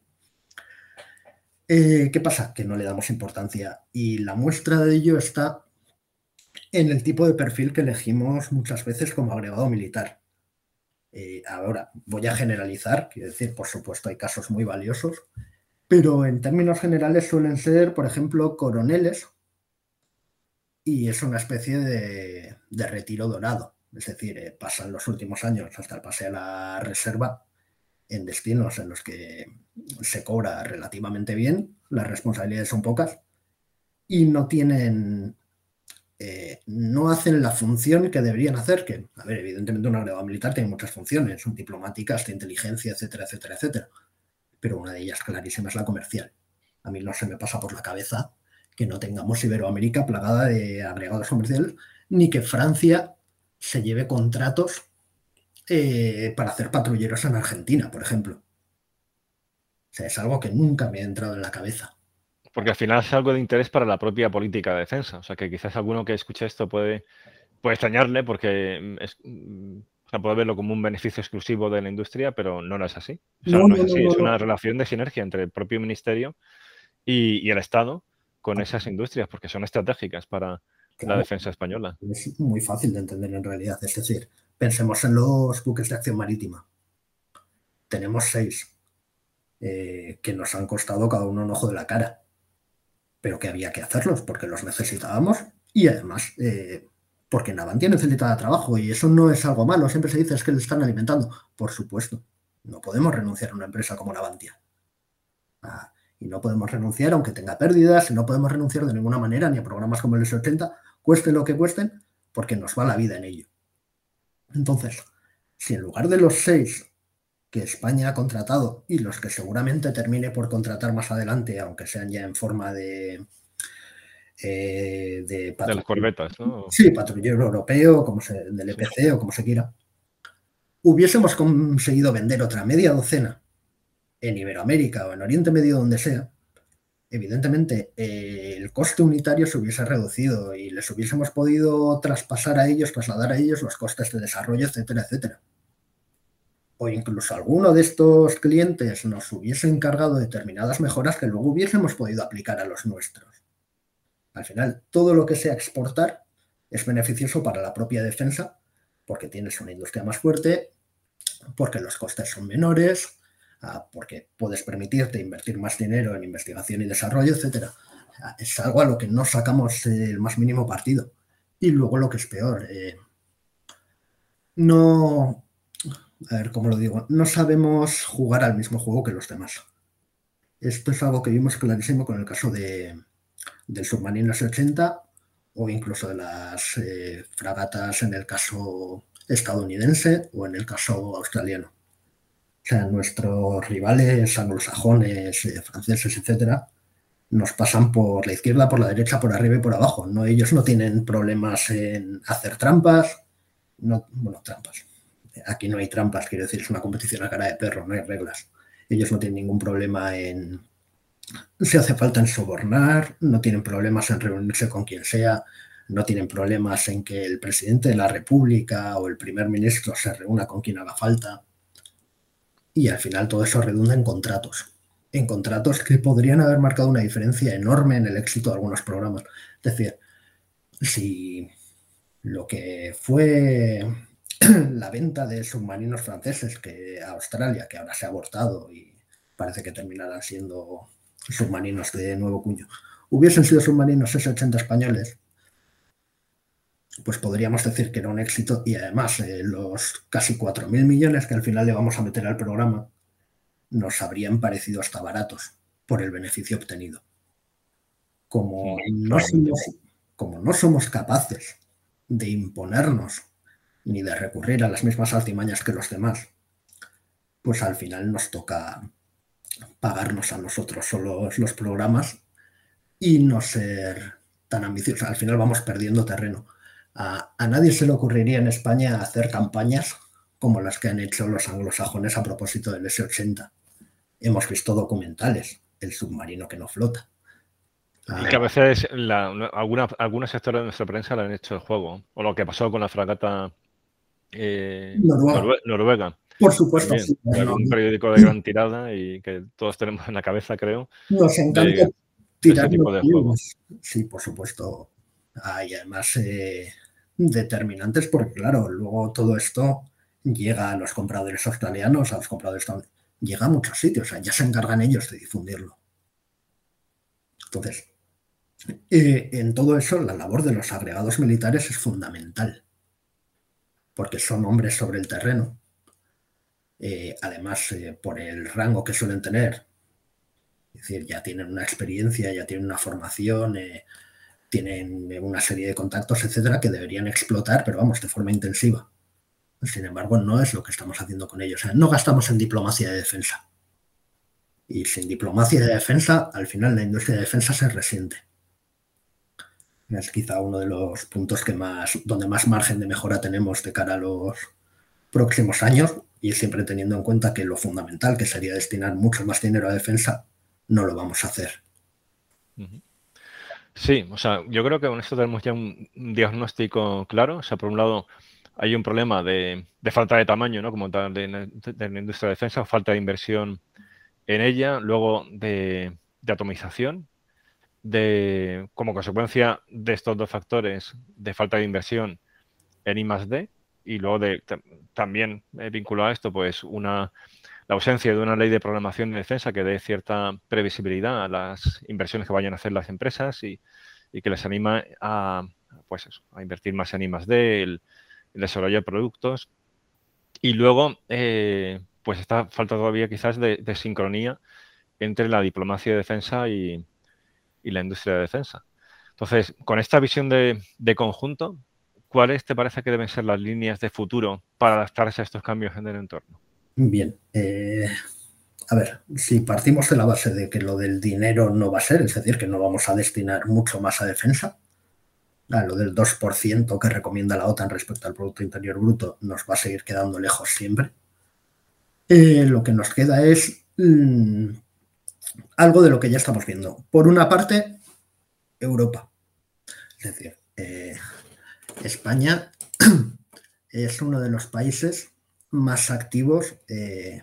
Eh, ¿Qué pasa? Que no le damos importancia y la muestra de ello está en el tipo de perfil que elegimos muchas veces como agregado militar. Eh, ahora, voy a generalizar, quiero decir, por supuesto, hay casos muy valiosos, pero en términos generales suelen ser, por ejemplo, coroneles y es una especie de, retiro dorado. Es decir, eh, pasan los últimos años hasta el pase a la reserva en destinos en los que se cobra relativamente bien, las responsabilidades son pocas y no tienen, eh, no hacen la función que deberían hacer, que, a ver, evidentemente un agregado militar tiene muchas funciones, son diplomáticas, de inteligencia, etcétera, etcétera, etcétera, pero una de ellas clarísima es la comercial. A mí no se me pasa por la cabeza que no tengamos Iberoamérica plagada de agregados comerciales, ni que Francia se lleve contratos eh, para hacer patrulleros en Argentina, por ejemplo. O sea, es algo que nunca me ha entrado en la cabeza. Porque al final es algo de interés para la propia política de defensa. O sea, que quizás alguno que escuche esto puede, puede extrañarle porque es, puede verlo como un beneficio exclusivo de la industria, pero no, es así. O sea, no, es así. es una relación de sinergia entre el propio ministerio y, el Estado con esas industrias, porque son estratégicas para la defensa española. Es muy fácil de entender en realidad. Es decir, pensemos en los buques de acción marítima. Tenemos seis eh, que nos han costado cada uno un ojo de la cara, pero que había que hacerlos porque los necesitábamos y además eh, porque Navantia necesitaba trabajo y eso no es algo malo. Siempre se dice es que le están alimentando. Por supuesto, no podemos renunciar a una empresa como Navantia. Ah, y no podemos renunciar, aunque tenga pérdidas, y no podemos renunciar de ninguna manera ni a programas como el S80, cueste lo que cuesten, porque nos va la vida en ello. Entonces, si en lugar de los seis que España ha contratado y los que seguramente termine por contratar más adelante, aunque sean ya en forma de, eh, de, las corbetas, ¿no? Sí, patrullero europeo, como se, del EPC o como se quiera, hubiésemos conseguido vender otra media docena en Iberoamérica o en Oriente Medio, donde sea, evidentemente eh, el coste unitario se hubiese reducido y les hubiésemos podido traspasar a ellos, trasladar a ellos los costes de desarrollo, etcétera, etcétera. O incluso alguno de estos clientes nos hubiese encargado determinadas mejoras que luego hubiésemos podido aplicar a los nuestros. Al final, todo lo que sea exportar es beneficioso para la propia defensa porque tienes una industria más fuerte, porque los costes son menores, porque puedes permitirte invertir más dinero en investigación y desarrollo, etcétera. Es algo a lo que no sacamos el más mínimo partido. Y luego lo que es peor, eh, no, a ver cómo lo digo, no sabemos jugar al mismo juego que los demás. Esto es algo que vimos clarísimo con el caso de, del submarino S-80 o incluso de las eh, fragatas en el caso estadounidense o en el caso australiano. O sea, nuestros rivales anglosajones, eh, franceses, etcétera, nos pasan por la izquierda, por la derecha, por arriba y por abajo. ¿no? Ellos no tienen problemas en hacer trampas. No, bueno, trampas. Aquí no hay trampas, quiero decir, es una competición a cara de perro, no hay reglas. Ellos no tienen ningún problema en. Si hace falta en sobornar, no tienen problemas en reunirse con quien sea, no tienen problemas en que el presidente de la República o el primer ministro se reúna con quien haga falta y al final todo eso redunda en contratos. En contratos que podrían haber marcado una diferencia enorme en el éxito de algunos programas. Es decir, si lo que fue [CLEARS THROAT] la venta de submarinos franceses que a Australia, que ahora se ha abortado y parece que terminarán siendo submarinos de nuevo cuño, hubiesen sido submarinos S-80 españoles, pues podríamos decir que era un éxito y además eh, los casi 4.000 millones que al final le vamos a meter al programa nos habrían parecido hasta baratos por el beneficio obtenido. Como no, somos, como no somos capaces de imponernos ni de recurrir a las mismas altimañas que los demás, pues al final nos toca pagarnos a nosotros solos los programas y no ser tan ambiciosos. Al final vamos perdiendo terreno. A, nadie se le ocurriría en España hacer campañas como las que han hecho los anglosajones a propósito del S-80. Hemos visto documentales, el submarino que no flota. Y que a veces algunos sectores de nuestra prensa le han hecho el juego, o lo que pasó con la fragata eh, Noruega. Por supuesto. un periódico de gran tirada y que todos tenemos en la cabeza, creo. Nos encanta tirar tipo de juegos. Sí, por supuesto. Hay además eh, determinantes porque, claro, luego todo esto llega a los compradores australianos, a los compradores llega a muchos sitios, o sea, ya se encargan ellos de difundirlo. Entonces, eh, en todo eso, la labor de los agregados militares es fundamental, porque son hombres sobre el terreno. Eh, además, por el rango que suelen tener, Es decir, ya tienen una experiencia, ya tienen una formación, eh, tienen una serie de contactos, etcétera, que deberían explotar, pero vamos, de forma intensiva. Sin embargo, no es lo que estamos haciendo con ellos. no gastamos en diplomacia de defensa. Y sin diplomacia de defensa, al final la industria de defensa se resiente. Es quizá uno de los puntos que más, donde más margen de mejora tenemos de cara a los próximos años y siempre teniendo en cuenta que lo fundamental, que sería destinar mucho más dinero a defensa, no lo vamos a hacer. Sí, o sea, yo creo que con esto tenemos ya un diagnóstico claro. O sea, por un lado, hay un problema de, falta de tamaño, ¿no? Como tal, de, la industria de defensa, falta de inversión en ella, luego de, atomización, de, como consecuencia de estos dos factores, de falta de inversión en I +D, y luego de, también eh, vinculado a esto, pues una la ausencia de una ley de programación de defensa que dé cierta previsibilidad a las inversiones que vayan a hacer las empresas y, que les anima a, pues a invertir más en I +D, el, desarrollo de productos. Y luego, eh, pues está falta todavía quizás de, sincronía entre la diplomacia de defensa y, la industria de defensa. Entonces, con esta visión de, conjunto, ¿cuáles te parece que deben ser las líneas de futuro para adaptarse a estos cambios en el entorno? Bien, eh, a ver, si partimos de la base de que lo del dinero no va a ser, es decir, que no vamos a destinar mucho más a defensa, lo del 2% que recomienda la OTAN respecto al Producto Interior Bruto nos va a seguir quedando lejos siempre. Eh, lo que nos queda es mm, algo de lo que ya estamos viendo. Por una parte, Europa. Es decir, eh, España [CLEARS THROAT] es uno de los países más activos eh,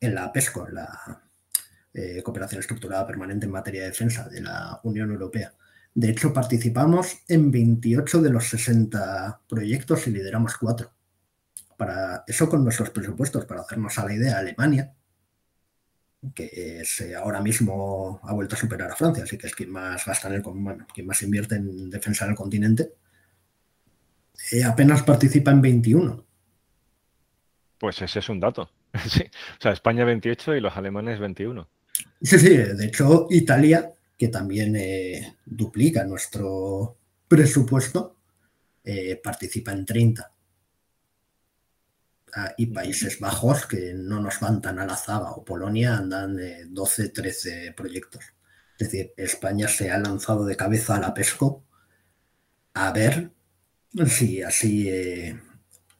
en la PESCO, la Cooperación Estructurada Permanente en Materia de Defensa de la Unión Europea. De hecho, participamos en 28 de los 60 proyectos y lideramos 4. Para eso con nuestros presupuestos, para hacernos a la idea, Alemania, que ahora mismo ha vuelto a superar a Francia, así que es quien más gasta en el, bueno, quien más invierte en defensa en el continente, eh, apenas participa en 21. Pues ese es un dato. [LAUGHS] Sí. O sea, España 28 y los alemanes 21. Sí, sí, de hecho, Italia que también eh, duplica nuestro presupuesto, eh, participa en 30. Ah, y Países Bajos, que no nos van tan a la zaga, o Polonia, andan de 12, 13 proyectos. Es decir, España se ha lanzado de cabeza a la PESCO a ver si así eh,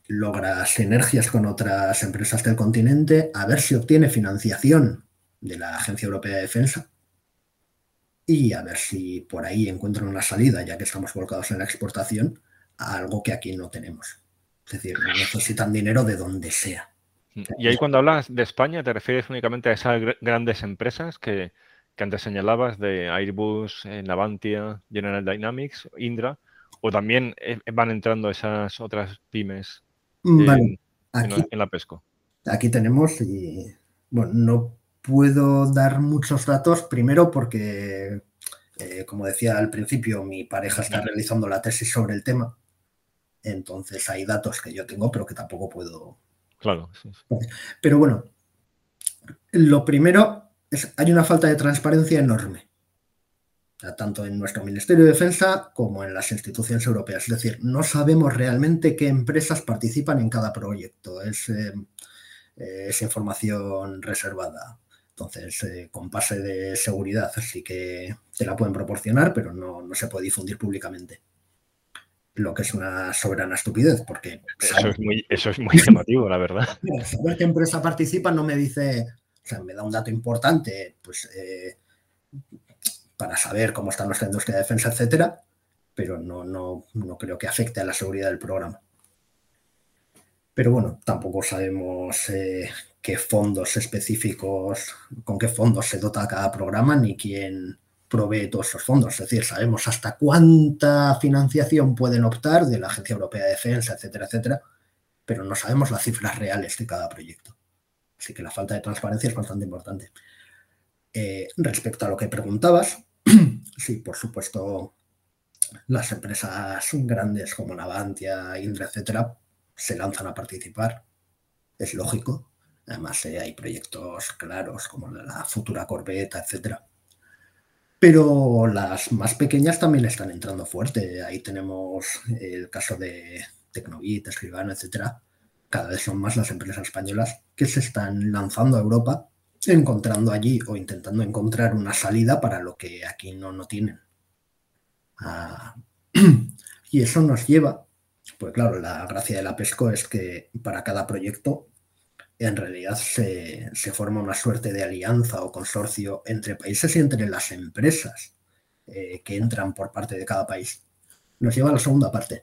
logra sinergias con otras empresas del continente, a ver si obtiene financiación de la Agencia Europea de Defensa y a ver si por ahí encuentran una salida, ya que estamos volcados en la exportación, a algo que aquí no tenemos. Es decir, necesitan dinero de donde sea. Y ahí cuando hablas de España, ¿te refieres únicamente a esas grandes empresas que, antes señalabas de Airbus, eh, Navantia, General Dynamics, Indra? ¿O también eh, van entrando esas otras pymes mm, en, en la PESCO? Aquí tenemos, y bueno, no puedo dar muchos datos, primero porque, eh, como decía al principio, mi pareja está realizando la tesis sobre el tema. Entonces hay datos que yo tengo, pero que tampoco puedo. Claro. Pero bueno, lo primero es hay una falta de transparencia enorme, tanto en nuestro Ministerio de Defensa como en las instituciones europeas. Es decir, no sabemos realmente qué empresas participan en cada proyecto. Es, eh, es información reservada. Entonces, eh, con pase de seguridad sí que te la pueden proporcionar, pero no, se puede difundir públicamente. Lo que es una soberana estupidez, porque... Eso, es, muy, eso es muy llamativo, la verdad. [LAUGHS] Saber qué empresa participa no me dice, o sea, me da un dato importante, pues, eh, para saber cómo está nuestra industria de defensa, etcétera, pero no, no, no creo que afecte a la seguridad del programa. Pero bueno, tampoco sabemos eh, qué fondos específicos, con qué fondos se dota cada programa, ni quién provee todos esos fondos. Es decir, sabemos hasta cuánta financiación pueden optar de la Agencia Europea de Defensa, etcétera, etcétera, pero no sabemos las cifras reales de cada proyecto. Así que la falta de transparencia es bastante importante. Eh, respecto a lo que preguntabas, [CLEARS THROAT] sí, por supuesto, las empresas grandes como Navantia, Indra, etcétera, se lanzan a participar. Es lógico Además, eh, hay proyectos claros como la futura Corbeta, etcétera. Pero las más pequeñas también están entrando fuerte. Ahí tenemos el caso de Tecnobit, Escribano, etcétera. Cada vez son más las empresas españolas que se están lanzando a Europa, encontrando allí o intentando encontrar una salida para lo que aquí no, no tienen. Ah, [CLEARS THROAT] y eso nos lleva, pues claro, la gracia de la PESCO es que para cada proyecto en realidad se, forma una suerte de alianza o consorcio entre países y entre las empresas eh, que entran por parte de cada país. Nos lleva a la segunda parte.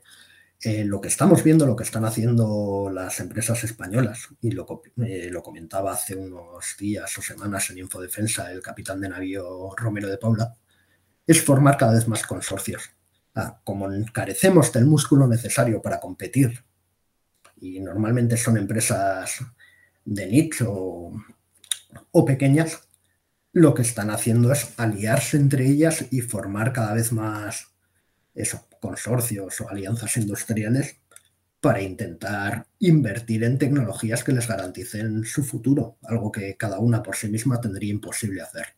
Eh, lo que estamos viendo, lo que están haciendo las empresas españolas, y lo, eh, lo, comentaba hace unos días o semanas en Infodefensa el capitán de navío Romero de Paula, es formar cada vez más consorcios. Ah, como carecemos del músculo necesario para competir, y normalmente son empresas de nicho o, pequeñas, lo que están haciendo es aliarse entre ellas y formar cada vez más eso, consorcios o alianzas industriales para intentar invertir en tecnologías que les garanticen su futuro, algo que cada una por sí misma tendría imposible hacer.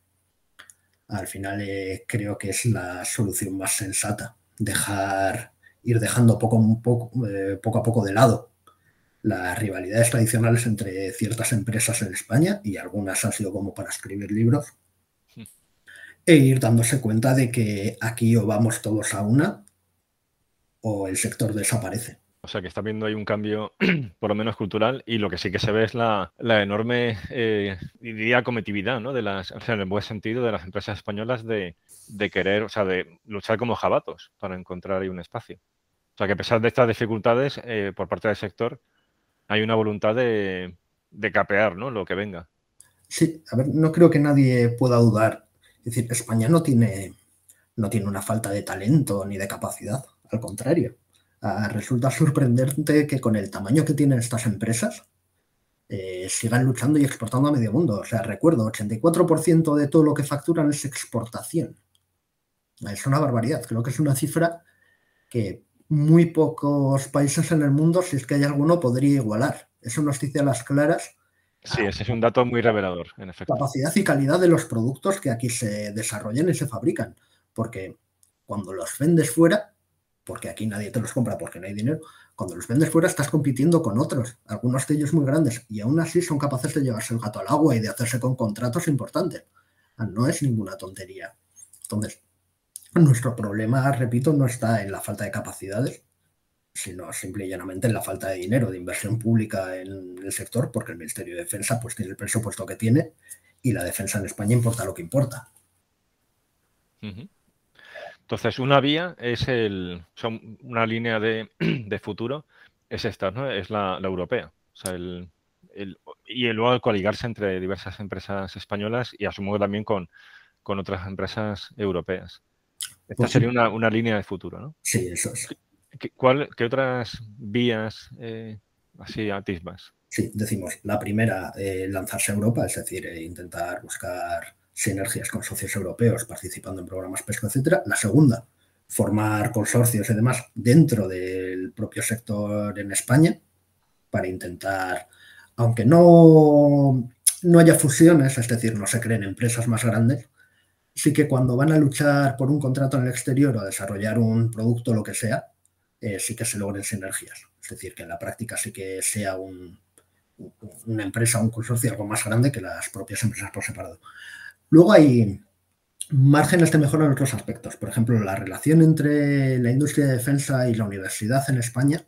Al final eh, creo que es la solución más sensata, dejar, ir dejando poco, poco, eh, poco a poco de lado las rivalidades tradicionales entre ciertas empresas en España, y algunas han sido como para escribir libros. E ir dándose cuenta de que aquí o vamos todos a una o el sector desaparece. O sea que está viendo ahí un cambio, [CLEARS THROAT] por lo menos cultural, y lo que sí que se ve es la, enorme, eh, diría, cometividad, ¿no? De las, o sea, en el buen sentido, de las empresas españolas de, querer, o sea, de luchar como jabatos para encontrar ahí un espacio. O sea que a pesar de estas dificultades eh, por parte del sector, hay una voluntad de, capear ¿no? lo que venga. Sí, a ver, no creo que nadie pueda dudar. Es decir, España no tiene, no tiene una falta de talento ni de capacidad, al contrario. Ah, resulta sorprendente que con el tamaño que tienen estas empresas eh, sigan luchando y exportando a medio mundo. O sea, recuerdo, 84% de todo lo que facturan es exportación. Es una barbaridad. Creo que es una cifra que muy pocos países en el mundo, si es que hay alguno, podría igualar. Eso nos dice a las claras. Sí, ese es un dato muy revelador, en efecto. Capacidad y calidad de los productos que aquí se desarrollan y se fabrican. Porque cuando los vendes fuera, porque aquí nadie te los compra porque no hay dinero, cuando los vendes fuera estás compitiendo con otros, algunos de ellos muy grandes, y aún así son capaces de llevarse el gato al agua y de hacerse con contratos importantes. No es ninguna tontería. Entonces, nuestro problema, repito, no está en la falta de capacidades, sino simple y llanamente en la falta de dinero, de inversión pública en el sector, porque el Ministerio de Defensa pues, tiene el presupuesto que tiene y la defensa en España importa lo que importa. Entonces, una vía es el, una línea [CLEARS THROAT] de, futuro, es esta, ¿no? Es la, europea. y luego el coligarse entre diversas empresas españolas y asumo también con, con otras empresas europeas. Esta pues sería una, línea de futuro, ¿no? Sí, eso es. ¿Qué, otras vías eh, así atisbas? Sí, decimos, la primera, eh, lanzarse a Europa, es decir, eh, intentar buscar sinergias con socios europeos participando en programas pesca, etcétera. La segunda, formar consorcios y demás dentro del propio sector en España para intentar, aunque no, no haya fusiones, es decir, no se creen empresas más grandes, sí que cuando van a luchar por un contrato en el exterior o a desarrollar un producto, lo que sea, eh, sí que se logren sinergias. Es decir, que en la práctica sí que sea una empresa, un consorcio algo más grande que las propias empresas por separado. Luego hay márgenes de mejora en otros aspectos. Por ejemplo, la relación entre la industria de defensa y la universidad en España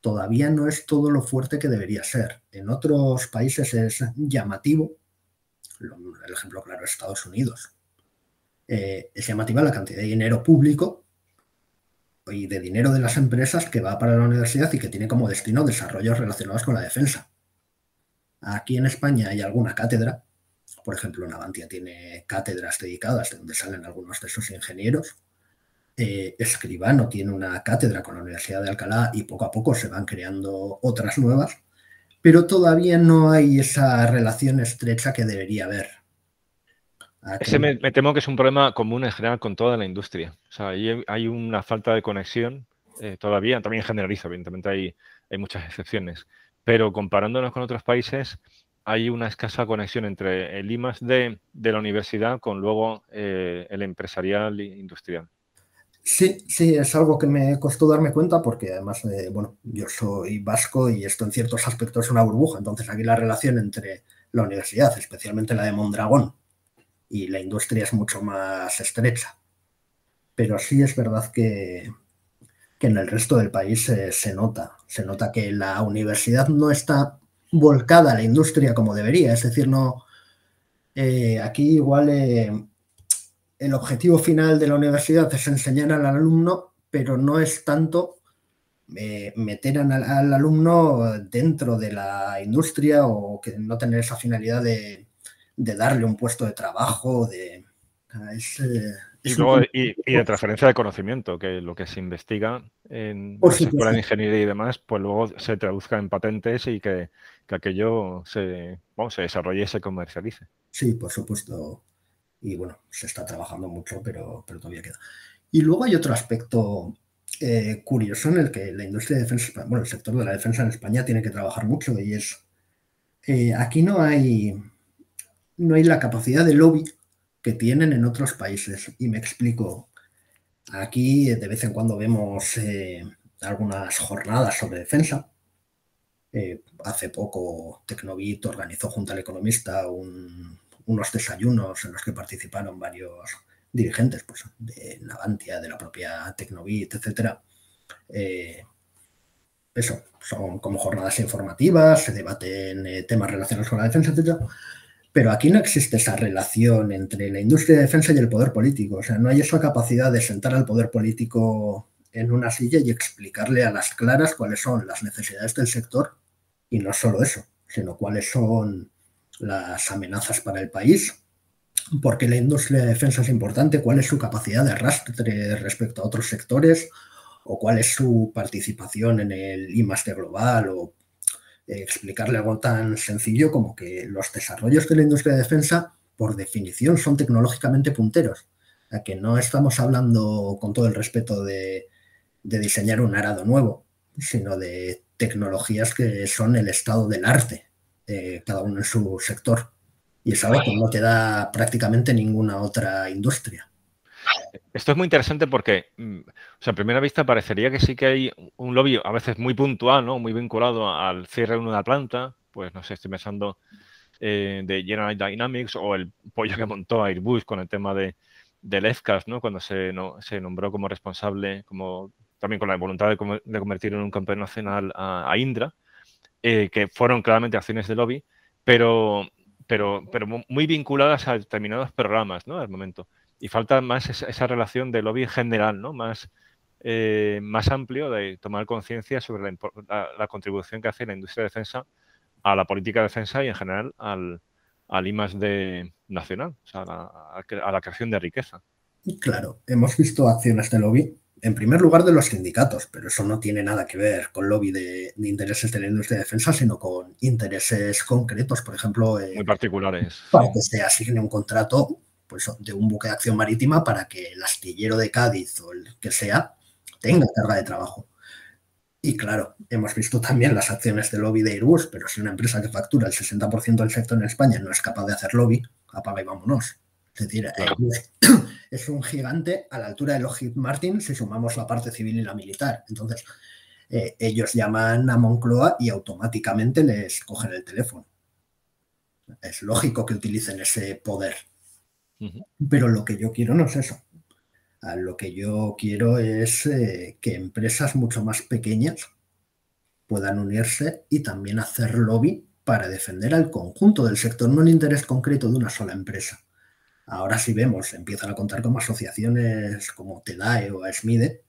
todavía no es todo lo fuerte que debería ser. En otros países es llamativo. El ejemplo claro es Estados Unidos eh, es llamativa la cantidad de dinero público y de dinero de las empresas que va para la universidad y que tiene como destino desarrollos relacionados con la defensa. Aquí en España hay alguna cátedra, por ejemplo, Navantia tiene cátedras dedicadas de donde salen algunos de sus ingenieros. Eh, Escribano tiene una cátedra con la Universidad de Alcalá y poco a poco se van creando otras nuevas, pero todavía no hay esa relación estrecha que debería haber. Ah, Ese me, temo que es un problema común en general con toda la industria. O sea, ahí hay una falta de conexión eh, todavía, también generalizo, evidentemente hay, hay muchas excepciones, pero comparándonos con otros países, hay una escasa conexión entre el I de, de la universidad con luego eh, el empresarial e industrial. Sí, sí, es algo que me costó darme cuenta porque además, eh, bueno, yo soy vasco y esto en ciertos aspectos es una burbuja. Entonces aquí la relación entre la universidad, especialmente la de Mondragón, y la industria es mucho más estrecha. Pero sí es verdad que, que en el resto del país se nota. Se nota que la universidad no está volcada a la industria como debería. Es decir, no. Eh, aquí igual eh, el objetivo final de la universidad es enseñar al alumno, pero no es tanto eh, meter al, alumno dentro de la industria o que no tener esa finalidad de, darle un puesto de trabajo, de, y, de transferencia de conocimiento, que lo que se investiga en la escuela de ingeniería y demás, pues luego se traduzca en patentes y que, aquello se, se desarrolle y se comercialice. Sí, por supuesto. Y bueno, se está trabajando mucho, pero, pero todavía queda. Y luego hay otro aspecto eh, curioso en el que la industria de defensa, bueno, el sector de la defensa en España tiene que trabajar mucho y es, eh, aquí no hay, no hay la capacidad de lobby que tienen en otros países. Y me explico. Aquí de vez en cuando vemos eh, algunas jornadas sobre defensa. Eh, hace poco Tecnovit organizó junto al economista unos desayunos en los que participaron varios dirigentes pues, de Navantia, de la propia Tecnovit, etc. Eh, eso, son como jornadas informativas, se debaten temas relacionados con la defensa, etc. Pero aquí no existe esa relación entre la industria de defensa y el poder político. O sea, no hay esa capacidad de sentar al poder político en una silla y explicarle a las claras cuáles son las necesidades del sector. Y no solo eso, sino cuáles son las amenazas para el país, por qué la industria de defensa es importante, cuál es su capacidad de arrastre respecto a otros sectores o cuál es su participación en el I global o explicarle algo tan sencillo como que los desarrollos de la industria de defensa, por definición, son tecnológicamente punteros. A que no estamos hablando, con todo el respeto, de, diseñar un arado nuevo, sino de tecnologías que son el estado del arte, eh, cada uno en su sector. Y es algo que no te da prácticamente ninguna otra industria. Esto es muy interesante porque, mm, o sea, a primera vista parecería que sí que hay un lobby a veces muy puntual, ¿no? Muy vinculado al cierre de una planta. Pues no sé, estoy pensando eh, de General Dynamics o el pollo que montó Airbus con el tema de, del EFCAS, ¿no? Cuando se, se nombró como responsable, como también con la voluntad de, convertir en un campeón nacional a, Indra, eh, que fueron claramente acciones de lobby, pero, pero, pero muy vinculadas a determinados programas, ¿no? Al momento y falta más esa, relación de lobby general, ¿no? Más, eh, más amplio de tomar conciencia sobre la, contribución que hace la industria de defensa a la política de defensa y en general al, al I de nacional, o sea, a, la, creación de riqueza. Claro, hemos visto acciones de lobby, en primer lugar de los sindicatos, pero eso no tiene nada que ver con lobby de, intereses de la industria de defensa, sino con intereses concretos, por ejemplo. Eh, Muy particulares. Para que se asigne un contrato pues, de un buque de acción marítima para que el astillero de Cádiz o el que sea tenga carga de trabajo. Y claro, hemos visto también las acciones de lobby de Airbus, pero si una empresa que factura el 60% del sector en España no es capaz de hacer lobby, apaga y vámonos. Es decir, Airbus [CLEARS THROAT] es un gigante a la altura de Lockheed Martin si sumamos la parte civil y la militar. Entonces, eh, ellos llaman a Moncloa y automáticamente les cogen el teléfono. Es lógico que utilicen ese poder. Pero lo que yo quiero no es eso. Lo que yo quiero es eh, que empresas mucho más pequeñas puedan unirse y también hacer lobby para defender al conjunto del sector, no el interés concreto de una sola empresa. Ahora sí vemos, empiezan a contar como asociaciones como TEDAE o ASMIDE.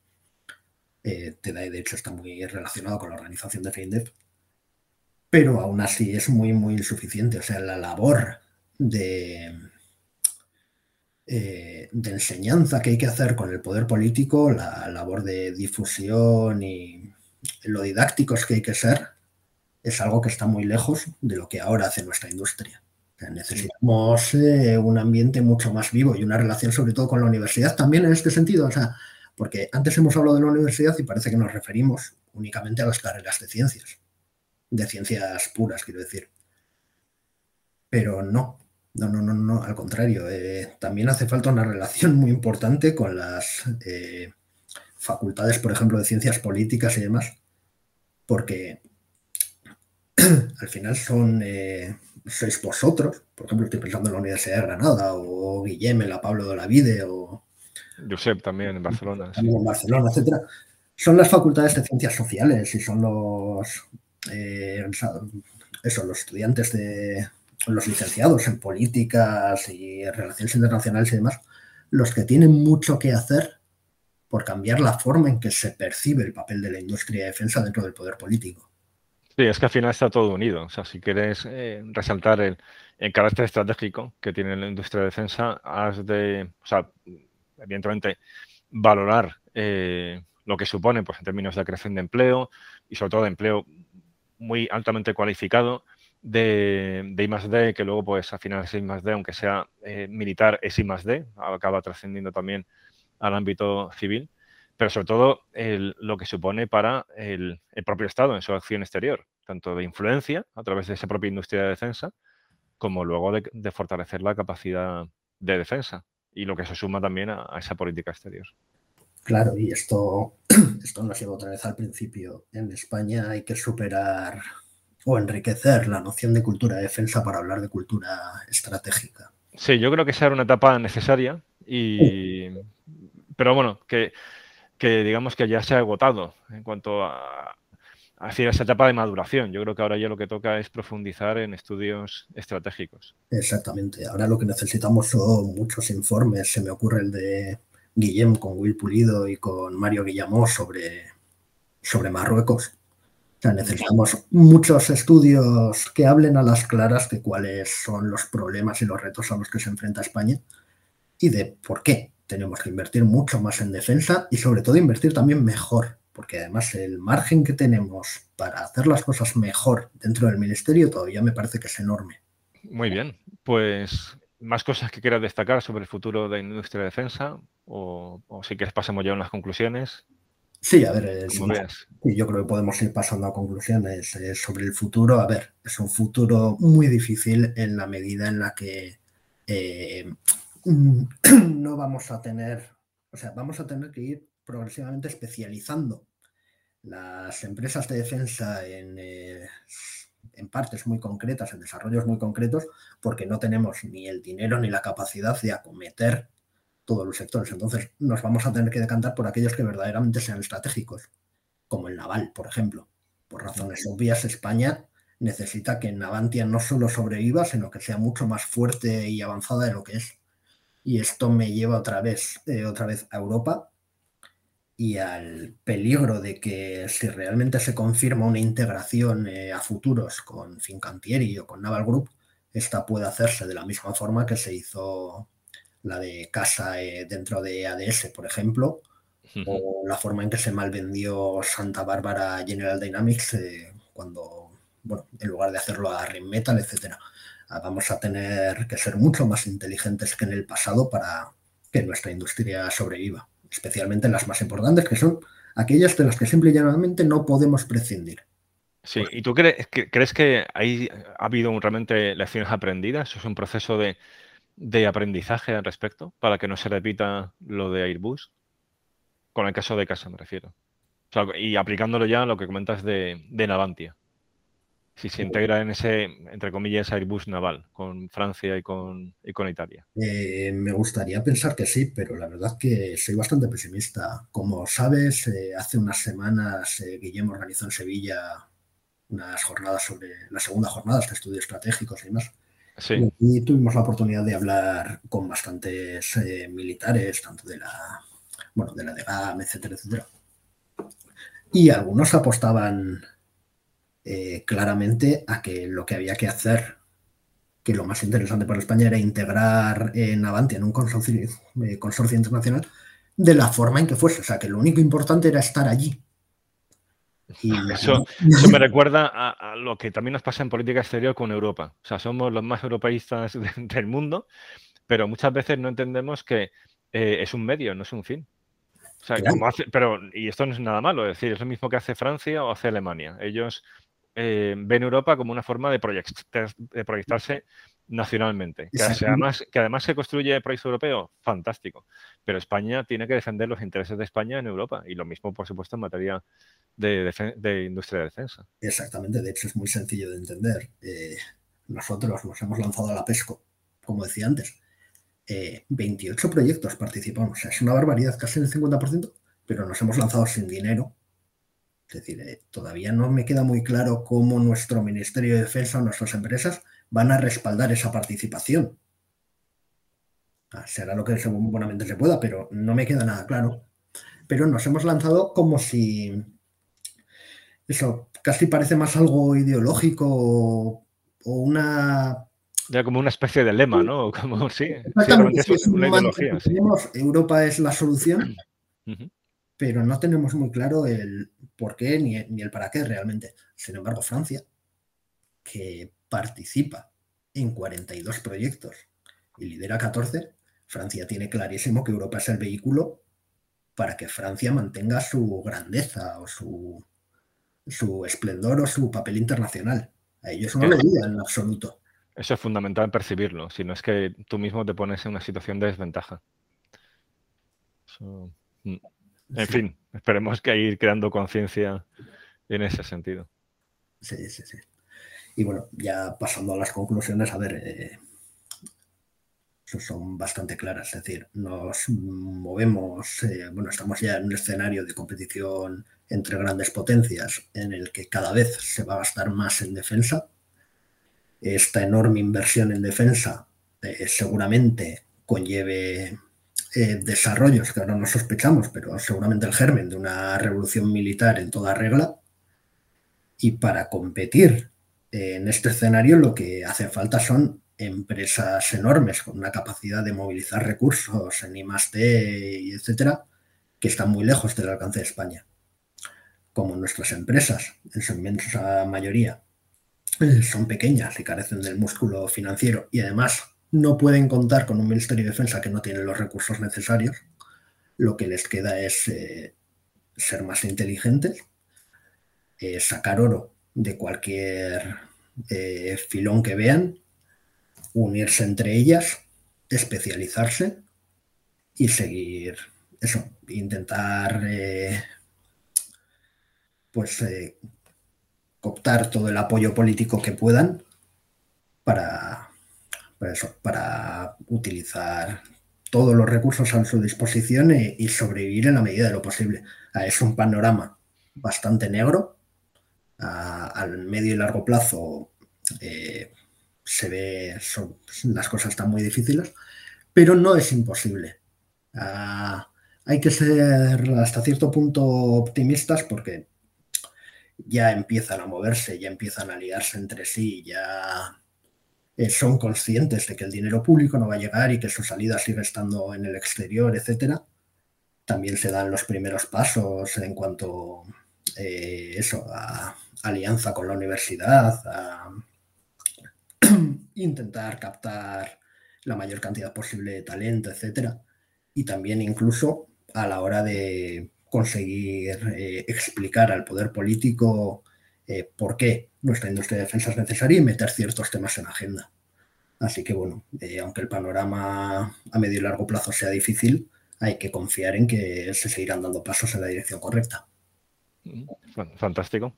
Eh, TEDAE, de hecho, está muy relacionado con la organización de FINDEF. Pero aún así es muy, muy insuficiente. O sea, la labor de, eh, de enseñanza que hay que hacer con el poder político, la labor de difusión y lo didácticos que hay que ser, es algo que está muy lejos de lo que ahora hace nuestra industria. necesitamos eh, un ambiente mucho más vivo y una relación sobre todo con la universidad también en este sentido. O sea, porque antes hemos hablado de la universidad y parece que nos referimos únicamente a las carreras de ciencias. de ciencias puras, quiero decir. Pero no, no, no, no, no, al contrario. Eh, también hace falta una relación muy importante con las eh, facultades, por ejemplo, de ciencias políticas y demás, porque al final son, eh, sois vosotros, por ejemplo, estoy pensando en la Universidad de Granada, o Guillem la Pablo de la Vide, o... Josep también en Barcelona. También en Barcelona, etcétera. Son las facultades de ciencias sociales y son los, eso, los estudiantes de, los licenciados en políticas y relaciones internacionales y demás, los que tienen mucho que hacer por cambiar la forma en que se percibe el papel de la industria de defensa dentro del poder político. Sí, es que al final está todo unido. O sea, si quieres eh, resaltar el, carácter estratégico que tiene la industria de defensa, has de, o sea, evidentemente, valorar eh, lo que supone pues, en términos de creación de empleo y sobre todo de empleo muy altamente cualificado, de, de I más D, que luego pues al final es I más D, aunque sea eh, militar, es I más D, acaba trascendiendo también al ámbito civil, pero sobre todo lo que supone para el, propio Estado en su acción exterior, tanto de influencia a través de esa propia industria de defensa, como luego de, fortalecer la capacidad de defensa y lo que se suma también a, esa política exterior. Claro, y esto, [CLEARS THROAT] esto nos lleva otra vez al principio. En España hay que superar o enriquecer la noción de cultura de defensa para hablar de cultura estratégica. Sí, yo creo que esa era una etapa necesaria y... Pero bueno, que, digamos que ya se ha agotado en cuanto a, hacia esa etapa de maduración. Yo creo que ahora ya lo que toca es profundizar en estudios estratégicos. Exactamente. Ahora lo que necesitamos son muchos informes. Se me ocurre el de Guillem con Will Pulido y con Mario Guillamó sobre, sobre Marruecos necesitamos muchos estudios que hablen a las claras de cuáles son los problemas y los retos a los que se enfrenta España y de por qué tenemos que invertir mucho más en defensa y sobre todo invertir también mejor, porque además el margen que tenemos para hacer las cosas mejor dentro del ministerio todavía me parece que es enorme. Muy bien, pues más cosas que quieras destacar sobre el futuro de la industria de defensa o, o si quieres pasemos ya a las conclusiones. Sí, a ver, yo creo que podemos ir pasando a conclusiones eh, sobre el futuro. A ver, es un futuro muy difícil en la medida en la que eh, [CLEARS THROAT] no vamos a tener, o sea, vamos a tener que ir progresivamente especializando las empresas de defensa en, eh, en partes muy concretas, en desarrollos muy concretos, porque no tenemos ni el dinero ni la capacidad de acometer todos los sectores. Entonces nos vamos a tener que decantar por aquellos que verdaderamente sean estratégicos, como el naval, por ejemplo. Por razones obvias, España necesita que Navantia no solo sobreviva, sino que sea mucho más fuerte y avanzada de lo que es. Y esto me lleva otra vez, eh, otra vez a Europa y al peligro de que si realmente se confirma una integración eh, a futuros con Fincantieri o con Naval Group, esta puede hacerse de la misma forma que se hizo la de casa eh, dentro de ADS, por ejemplo, o la forma en que se malvendió Santa Bárbara General Dynamics eh, cuando, bueno, en lugar de hacerlo a Metal, etcétera. Ah, vamos a tener que ser mucho más inteligentes que en el pasado para que nuestra industria sobreviva, especialmente las más importantes, que son aquellas de las que simple y llanamente no podemos prescindir. Sí, ¿y tú crees que, crees que ahí ha habido realmente lecciones aprendidas? ¿Es un proceso de, de aprendizaje al respecto para que no se repita lo de Airbus? Con el caso de casa me refiero. y aplicándolo ya a lo que comentas de, Navantia. Si se integra en ese, entre comillas, Airbus naval con Francia y con, con Italia. Eh, me gustaría pensar que sí, pero la verdad que soy bastante pesimista. Como sabes, eh, hace unas semanas eh, Guillermo organizó en Sevilla unas jornadas sobre la segunda jornada de estudios estratégicos y demás. Y tuvimos la oportunidad de hablar con bastantes eh, militares, tanto de la, bueno, de la DGAM, etcétera, etcétera. Y algunos apostaban eh, claramente a que lo que había que hacer, que lo más interesante para España era integrar en Avanti en un consorcio, eh, consorcio internacional de la forma en que fuese. O sea, que lo único importante era estar allí, [LAUGHS] eso, eso, me recuerda a, lo que también nos pasa en política exterior con Europa. O sea, somos los más europeístas [LAUGHS] del mundo, pero muchas veces no entendemos que eh, es un medio, no es un fin. O sea, como hace, pero, y esto no es nada malo, es decir, es lo mismo que hace Francia o hace Alemania. Ellos eh, ven Europa como una forma de, de proyectarse nacionalmente. Que además, que además se construye el proyecto europeo, fantástico. Pero España tiene que defender los intereses de España en Europa. Y lo mismo, por supuesto, en materia de, industria de defensa. Exactamente, de hecho es muy sencillo de entender. Eh, nosotros nos hemos lanzado a la PESCO, como decía antes. 28 eh, proyectos participamos. es una barbaridad, casi el 50%, pero nos hemos lanzado sin dinero. Es decir, eh, todavía no me queda muy claro cómo nuestro Ministerio de Defensa o nuestras empresas van a respaldar esa participación. Ah, será lo que según buenamente se pueda, pero no me queda nada claro. Pero nos hemos lanzado como si eso casi parece más algo ideológico o una ya como una especie de lema, ¿no? [LAUGHS] Como, sí, una ideología. Europa es la solución, [CLEARS THROAT] pero no tenemos muy claro el por qué ni, ni, el para qué realmente. Sin embargo, Francia, que participa en 42 proyectos y lidera 14, Francia tiene clarísimo que Europa es el vehículo para que Francia mantenga su grandeza o su, su esplendor o su papel internacional. A ellos no le diga en absoluto. Eso es fundamental percibirlo, si no es que tú mismo te pones en una situación de desventaja. Mm. En fin, esperemos que ir creando conciencia en ese sentido. Sí, sí, sí. Y bueno, ya pasando a las conclusiones, a ver, eh, son bastante claras. Es decir, nos movemos, eh, bueno, estamos ya en un escenario de competición entre grandes potencias en el que cada vez se va a gastar más en defensa. Esta enorme inversión en defensa eh, seguramente conlleve desarrollos que ahora no sospechamos, pero seguramente el germen de una revolución militar en toda regla. Y para competir en este escenario lo que hace falta son empresas enormes con una capacidad de movilizar recursos en I+D y etcétera, que están muy lejos del alcance de España. Como nuestras empresas, en su inmensa mayoría, eh, son pequeñas y carecen del músculo financiero y además no pueden contar con un Ministerio de Defensa que no tiene los recursos necesarios, lo que les queda es eh, ser más inteligentes, eh, sacar oro de cualquier eh, filón que vean, unirse entre ellas, especializarse y seguir eso, intentar eh, pues eh, cooptar todo el apoyo político que puedan para, para, eso, para utilizar todos los recursos a su disposición y, sobrevivir en la medida de lo posible. Ah, es un panorama bastante negro, al medio y largo plazo eh, se ve, son, las cosas están muy difíciles, pero no es imposible. Ah, hay que ser hasta cierto punto optimistas porque ya empiezan a moverse, ya empiezan a liarse entre sí, ya eh, son conscientes de que el dinero público no va a llegar y que su salida sigue estando en el exterior, etcétera. También se dan los primeros pasos en cuanto eh, eso, a alianza con la universidad, a [CLEARS THROAT] intentar captar la mayor cantidad posible de talento, etcétera. Y también incluso a la hora de conseguir eh, explicar al poder político eh, por qué nuestra industria de defensa es necesaria y meter ciertos temas en agenda. Así que bueno, aunque el panorama a medio y largo plazo sea difícil, hay que confiar en que se seguirán dando pasos en la dirección correcta. Fantástico.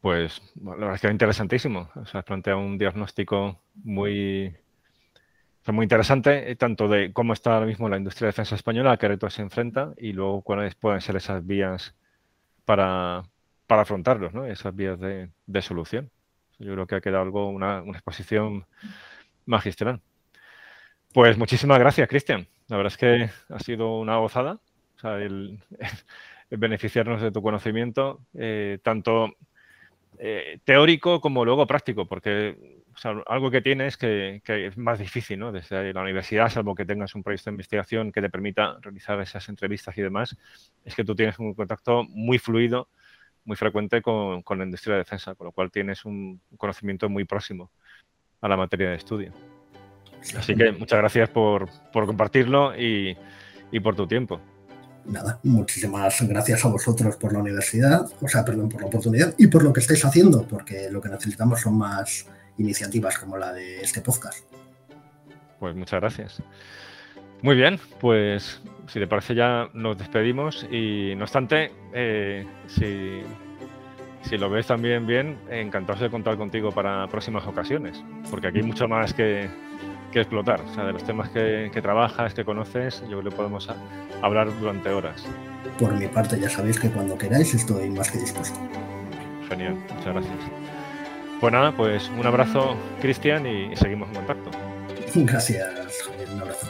Pues la verdad es que es interesantísimo. O sea, has planteado un diagnóstico muy, muy interesante, eh, tanto de cómo está ahora mismo la industria de defensa española, a qué retos se enfrenta y luego cuáles pueden ser esas vías para, para afrontarlos, ¿no? esas vías de, solución. Yo creo que ha quedado algo, una, exposición magistral. Pues muchísimas gracias, Cristian. La verdad es que ha sido una gozada. Beneficiarnos de tu conocimiento, eh, tanto eh, teórico como luego práctico, porque algo que tiene es que, es más difícil, ¿no? Desde la universidad, salvo que tengas un proyecto de investigación que te permita realizar esas entrevistas y demás, es que tú tienes un contacto muy fluido, muy frecuente con, la industria de defensa, con lo cual tienes un conocimiento muy próximo a la materia de estudio. Así que muchas gracias por, compartirlo y por tu tiempo. Nada, muchísimas gracias a vosotros por la universidad, o sea, perdón, por la oportunidad y por lo que estáis haciendo, porque lo que necesitamos son más iniciativas como la de este podcast. Pues muchas gracias. Muy bien, pues si te parece ya nos despedimos y no obstante, eh, si, lo ves también bien, encantados de contar contigo para próximas ocasiones, porque aquí hay mucho más que, explotar. O sea, de los temas que, trabajas, que conoces, yo creo que podemos hablar durante horas. Por mi parte, ya sabéis que cuando queráis estoy más que dispuesto. Genial, muchas gracias. Pues nada, pues un abrazo, Cristian, y seguimos en contacto. [LAUGHS] Gracias, Javier, un abrazo.